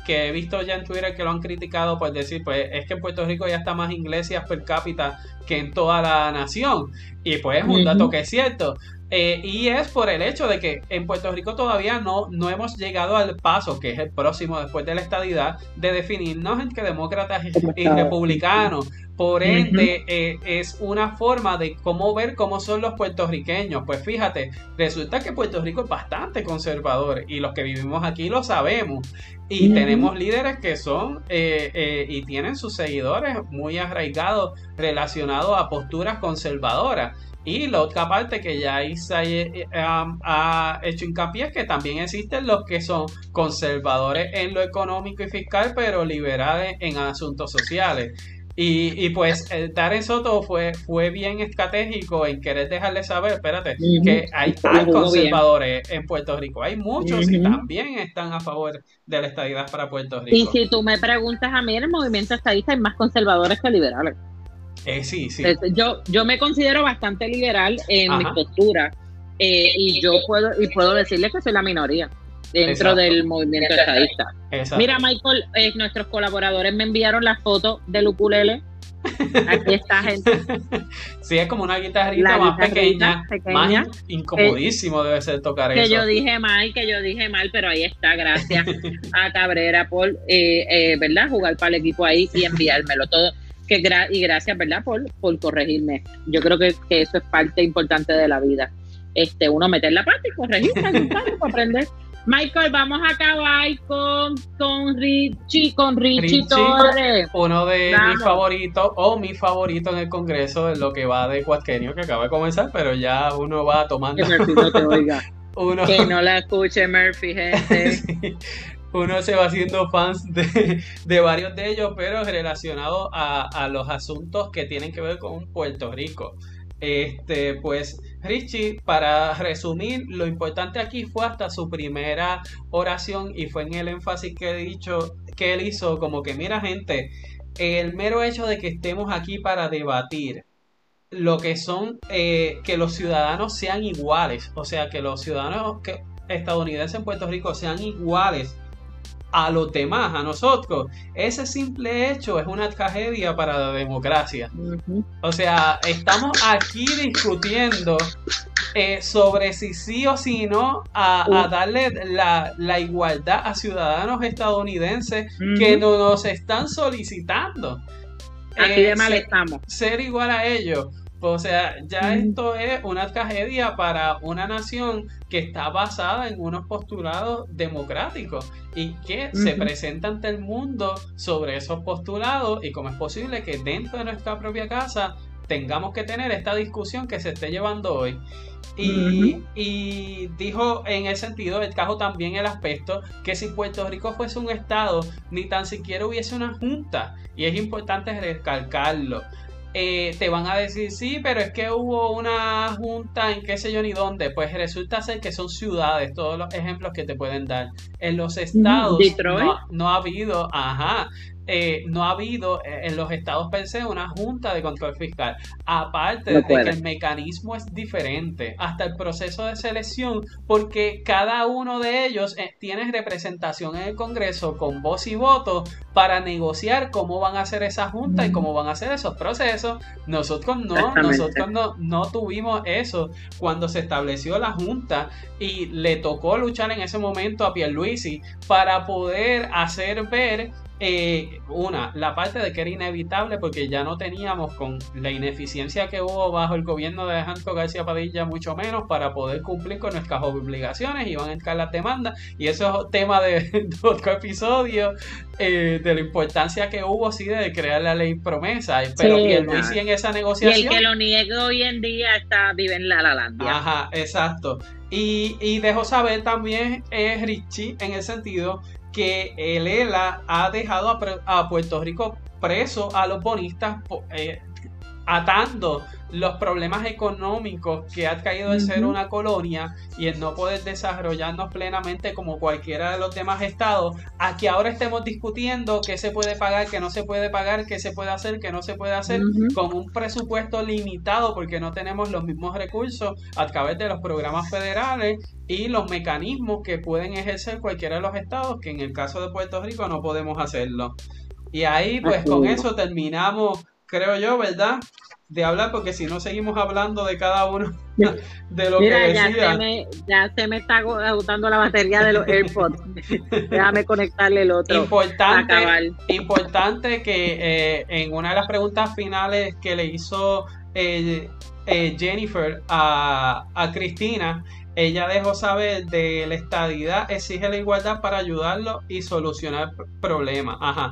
que he visto ya en Twitter que lo han criticado, pues decir, pues es que en Puerto Rico ya está más iglesias per cápita que en toda la nación. Y pues es un dato que es cierto. Eh, y es por el hecho de que en Puerto Rico todavía no, no hemos llegado al paso, que es el próximo después de la estadidad, de definirnos entre demócratas y republicanos. Por ende, eh, es una forma de cómo ver cómo son los puertorriqueños. Pues fíjate, resulta que Puerto Rico es bastante conservador y los que vivimos aquí lo sabemos. Y tenemos líderes que son eh, y tienen sus seguidores muy arraigados relacionados a posturas conservadoras. Y la otra parte que ya Isa eh, ha hecho hincapié es que también existen los que son conservadores en lo económico y fiscal, pero liberales en asuntos sociales. Y, y pues eh, Darren Soto fue, fue bien estratégico en querer dejarle saber, espérate, que hay, conservadores en Puerto Rico. Hay muchos que también están a favor de la estadidad para Puerto Rico. Y si tú me preguntas a mí, en el movimiento estadista hay más conservadores que liberales. Eh, sí, sí. Yo, yo me considero bastante liberal en mi postura eh, y yo puedo y puedo decirles que soy la minoría dentro del movimiento estadista. Mira, Michael, eh, nuestros colaboradores me enviaron la foto del ukulele. Aquí está, gente. Sí, es como una guitarrita, más pequeña, más incomodísimo debe ser tocar eso. Que yo dije mal, que yo dije mal, pero ahí está, gracias a Cabrera por, ¿verdad? Jugar para el equipo ahí y enviármelo todo y gracias, ¿verdad? Por, por corregirme. Yo creo que, eso es parte importante de la vida. Este, uno meter la parte y corregirse, para aprender. Michael, vamos a acabar con, con Richie, con Richie, Torres. Uno de mis favoritos, o mi favorito en el Congreso, de lo que va de cuatquenio, que acaba de comenzar, pero ya uno va tomando. Que no te oiga. uno... Que no la escuche Murphy, gente. uno se va haciendo fans de, varios de ellos, pero relacionados a, los asuntos que tienen que ver con Puerto Rico. Este, pues Richie, para resumir, lo importante aquí fue hasta su primera oración y fue en el énfasis que he dicho que él hizo, como que mira gente, el mero hecho de que estemos aquí para debatir lo que son eh, que los ciudadanos sean iguales, o sea, que los ciudadanos que, estadounidenses en Puerto Rico sean iguales a los demás, a nosotros. Ese simple hecho es una tragedia para la democracia. O sea, estamos aquí discutiendo eh, sobre si sí o si no a, darle la, igualdad a ciudadanos estadounidenses que no nos están solicitando. Aquí de eh, mal estamos. Ser igual a ellos. O sea, ya esto es una tragedia para una nación que está basada en unos postulados democráticos y que se presenta ante el mundo sobre esos postulados y cómo es posible que dentro de nuestra propia casa tengamos que tener esta discusión que se esté llevando hoy. Y, y, dijo en ese sentido, el caso también el aspecto que si Puerto Rico fuese un estado, ni tan siquiera hubiese una junta. Y es importante recalcarlo eh, te van a decir, sí, pero es que hubo una junta en qué sé yo ni dónde. Pues resulta ser que son ciudades, todos los ejemplos que te pueden dar. En los estados no, no, ha habido, ajá, eh, no ha habido eh, en los estados per se una junta de control fiscal. Aparte de que el mecanismo es diferente, hasta el proceso de selección, porque cada uno de ellos eh, tiene representación en el Congreso con voz y voto para negociar cómo van a hacer esa junta y cómo van a hacer esos procesos. Nosotros no, nosotros no, no tuvimos eso cuando se estableció la junta y le tocó luchar en ese momento a Pierluisi para poder hacer ver eh, una, la parte de que era inevitable porque ya no teníamos con la ineficiencia que hubo bajo el gobierno de Alejandro García Padilla, mucho menos para poder cumplir con nuestras obligaciones, y van a entrar las demandas, y eso es tema de, otro episodio, eh, de la importancia que hubo, sí, de crear la ley promesa, pero sí, Luis en esa negociación. Y el que lo niegue hoy en día está, vive en la Lalandia. Ajá, exacto. Y, y dejó saber también eh, Richie en el sentido que el ELA ha dejado a, Puerto Rico preso a los bonistas eh, atando los problemas económicos que ha caído de ser una colonia y el no poder desarrollarnos plenamente como cualquiera de los demás estados, a que ahora estemos discutiendo qué se puede pagar, qué no se puede pagar, qué se puede hacer, qué no se puede hacer, con un presupuesto limitado porque no tenemos los mismos recursos a través de los programas federales y los mecanismos que pueden ejercer cualquiera de los estados, que en el caso de Puerto Rico no podemos hacerlo. Y ahí, pues con eso terminamos, creo yo, ¿verdad? De hablar, porque si no seguimos hablando de cada uno de lo que decía. Ya se, me, ya se me está agotando la batería de los AirPods. Déjame conectarle el otro. Importante, importante que eh, en una de las preguntas finales que le hizo eh, eh, Jennifer a, a Cristina, ella dejó saber de la estadidad exige la igualdad para ayudarlo y solucionar problemas. Ajá.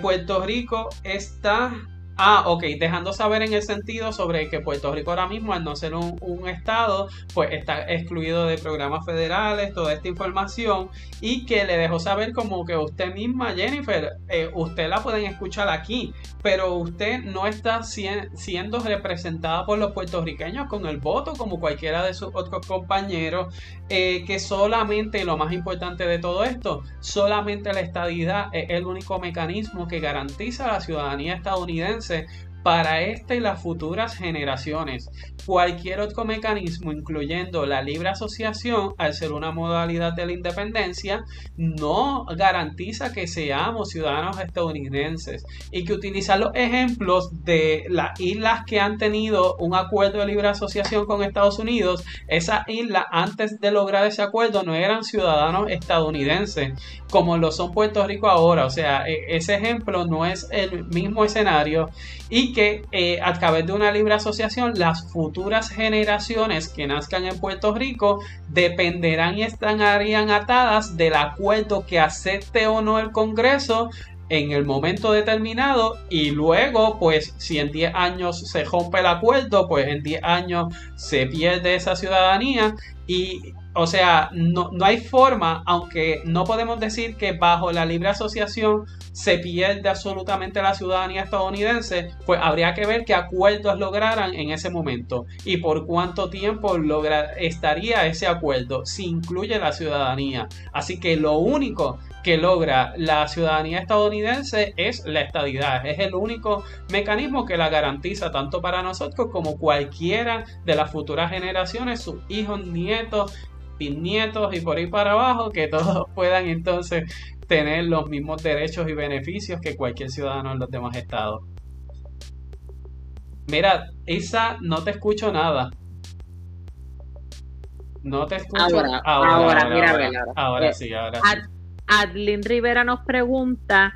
Puerto Rico está Ah, ok, dejando saber en el sentido sobre que Puerto Rico ahora mismo, al no ser un, estado, pues está excluido de programas federales, toda esta información, y que le dejó saber como que usted misma, Jennifer, eh, usted la pueden escuchar aquí, pero usted no está siendo representada por los puertorriqueños con el voto como cualquiera de sus otros compañeros, eh, que solamente, lo más importante de todo esto, solamente la estadidad es el único mecanismo que garantiza la ciudadanía estadounidense say para esta y las futuras generaciones. Cualquier otro mecanismo, incluyendo la libre asociación, al ser una modalidad de la independencia, no garantiza que seamos ciudadanos estadounidenses y que utilizar los ejemplos de las islas que han tenido un acuerdo de libre asociación con Estados Unidos, esas islas antes de lograr ese acuerdo no eran ciudadanos estadounidenses como lo son Puerto Rico ahora. O sea, e, ese ejemplo no es el mismo escenario y que eh, a través de una libre asociación las futuras generaciones que nazcan en Puerto Rico dependerán y estarían atadas del acuerdo que acepte o no el Congreso en el momento determinado y luego pues si en 10 años se rompe el acuerdo pues en 10 años se pierde esa ciudadanía y o sea, no, no, hay forma, aunque no podemos decir que bajo la libre asociación se pierde absolutamente la ciudadanía estadounidense, pues habría que ver qué acuerdos lograran en ese momento y por cuánto tiempo estaría ese acuerdo si incluye la ciudadanía. Así que lo único que logra la ciudadanía estadounidense es la estadidad. Es el único mecanismo que la garantiza tanto para nosotros como cualquiera de las futuras generaciones, sus hijos, nietos, bisnietos y por ahí para abajo, que todos puedan entonces tener los mismos derechos y beneficios que cualquier ciudadano en los demás estados. Mira, Isa, no te escucho nada. No te escucho. Ahora, ahora, ahora, mira, ahora, ahora, eh, sí, ahora sí. Adlin Rivera nos pregunta,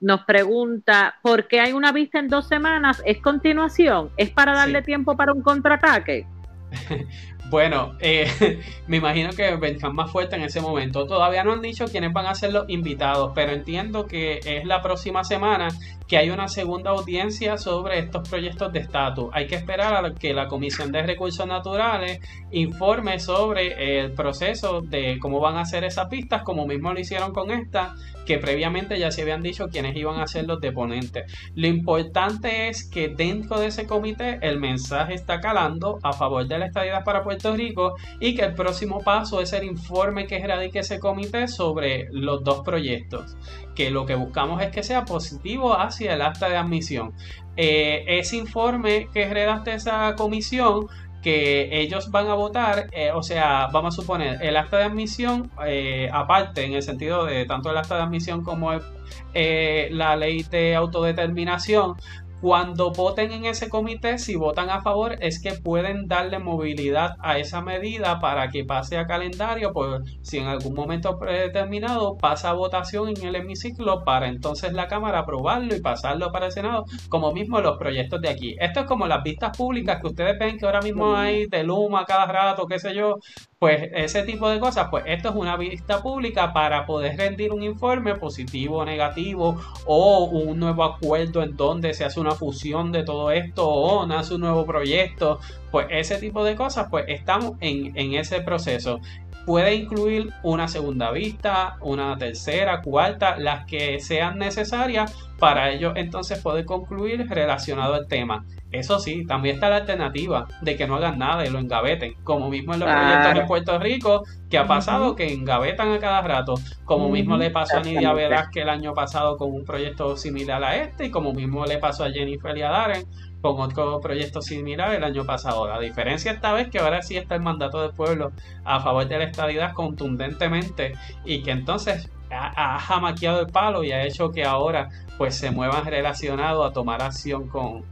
nos pregunta, ¿por qué hay una vista en dos semanas? ¿Es continuación? ¿Es para darle tiempo para un contraataque? Bueno, eh, me imagino que vendrán más fuerte en ese momento. Todavía no han dicho quiénes van a ser los invitados, pero entiendo que es la próxima semana que hay una segunda audiencia sobre estos proyectos de estatus. Hay que esperar a que la Comisión de Recursos Naturales informe sobre el proceso de cómo van a hacer esas pistas, como mismo lo hicieron con esta, que previamente ya se habían dicho quiénes iban a ser los deponentes. Lo importante es que dentro de ese comité el mensaje está calando a favor de la estadía para Puerto Rico y que el próximo paso es el informe que radique ese comité sobre los dos proyectos que lo que buscamos es que sea positivo hacia el acta de admisión. Eh, ese informe que redacte esa comisión que ellos van a votar, eh, o sea, vamos a suponer el acta de admisión, eh, aparte en el sentido de tanto el acta de admisión como la ley de autodeterminación, cuando voten en ese comité, si votan a favor, es que pueden darle movilidad a esa medida para que pase a calendario, por si en algún momento predeterminado pasa a votación en el hemiciclo para entonces la Cámara aprobarlo y pasarlo para el Senado, como mismo los proyectos de aquí. Esto es como las vistas públicas que ustedes ven que ahora mismo hay de Luma cada rato, qué sé yo, pues ese tipo de cosas, pues esto es una vista pública para poder rendir un informe positivo o negativo o un nuevo acuerdo en donde se hace una fusión de todo esto o nace un nuevo proyecto, pues ese tipo de cosas, pues estamos en, en ese proceso. Puede incluir una segunda vista, una tercera, cuarta, las que sean necesarias para ello entonces poder concluir relacionado al tema. Eso sí, también está la alternativa de que no hagan nada y lo engaveten, como mismo en los proyectos de Puerto Rico, que ha pasado que engavetan a cada rato, como mismo le pasó a Nidia que el año pasado con un proyecto similar a este, y como mismo le pasó a Jennifer y a Darren con otro proyecto similar el año pasado. La diferencia esta vez que ahora sí está el mandato del pueblo a favor de la estabilidad contundentemente y que entonces ha, jamaqueado el palo y ha hecho que ahora pues se muevan relacionados a tomar acción con,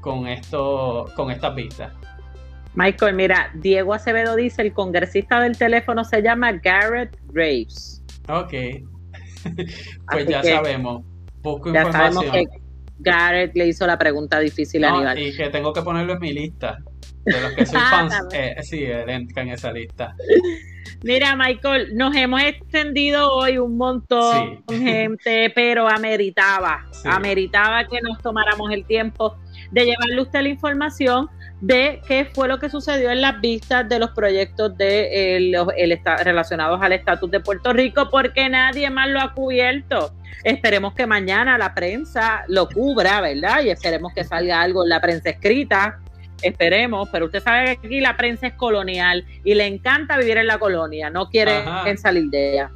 con, esto, con estas vistas. Michael, mira, Diego Acevedo dice, el congresista del teléfono se llama Garrett Graves. Ok, pues ya sabemos, busco información. Garrett le hizo la pregunta difícil a Aníbal. Y que tengo que ponerlo en mi lista. De los que soy fans, eh, sí, él entra en esa lista. Mira, Michael, nos hemos extendido hoy un montón, gente, pero ameritaba, ameritaba que nos tomáramos el tiempo de llevarle a usted la información de qué fue lo que sucedió en las vistas de los proyectos de eh, los, relacionados al estatus de Puerto Rico, porque nadie más lo ha cubierto. Esperemos que mañana la prensa lo cubra, ¿verdad? Y esperemos que salga algo en la prensa escrita. Esperemos, pero usted sabe que aquí la prensa es colonial y le encanta vivir en la colonia, no quiere salir de ella.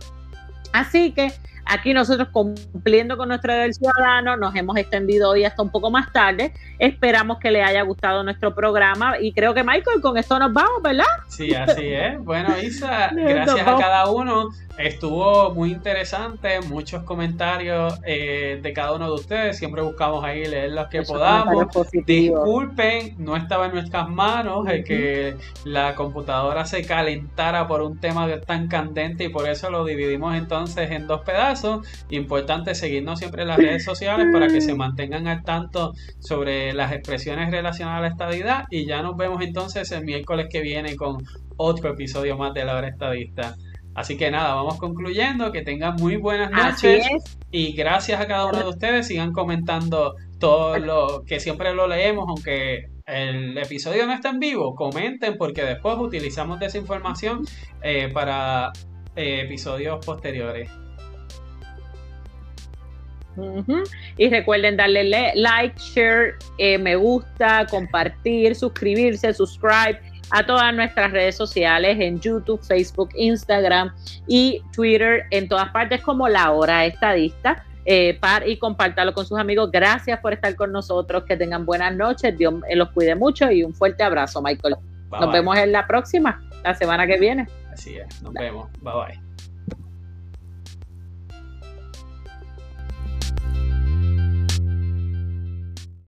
Así que Aquí nosotros cumpliendo con nuestro deber ciudadano, nos hemos extendido hoy hasta un poco más tarde. Esperamos que le haya gustado nuestro programa y creo que Michael, con esto nos vamos, ¿verdad? Sí, así es. Bueno, Isa, gracias a cada uno. Estuvo muy interesante, muchos comentarios eh, de cada uno de ustedes. Siempre buscamos ahí leer los que podamos. Disculpen, no estaba en nuestras manos el que la computadora se calentara por un tema tan candente y por eso lo dividimos entonces en dos pedazos. Importante seguirnos siempre en las redes sociales para que se mantengan al tanto sobre las expresiones relacionadas a la estadidad. Y ya nos vemos entonces el miércoles que viene con otro episodio más de la hora estadista. Así que nada, vamos concluyendo. Que tengan muy buenas noches. Y gracias a cada uno de ustedes. Sigan comentando todo lo que siempre lo leemos, aunque el episodio no está en vivo. Comenten porque después utilizamos desinformación eh, para eh, episodios posteriores. Y recuerden darle like, share, eh, me gusta, compartir, suscribirse, subscribe a todas nuestras redes sociales en YouTube, Facebook, Instagram y Twitter, en todas partes como La Hora Estadista. Eh, y compártalo con sus amigos. Gracias por estar con nosotros. Que tengan buenas noches. Dios los cuide mucho y un fuerte abrazo, Michael. nos vemos en la próxima, la semana que viene. Así es. Nos vemos. Bye bye.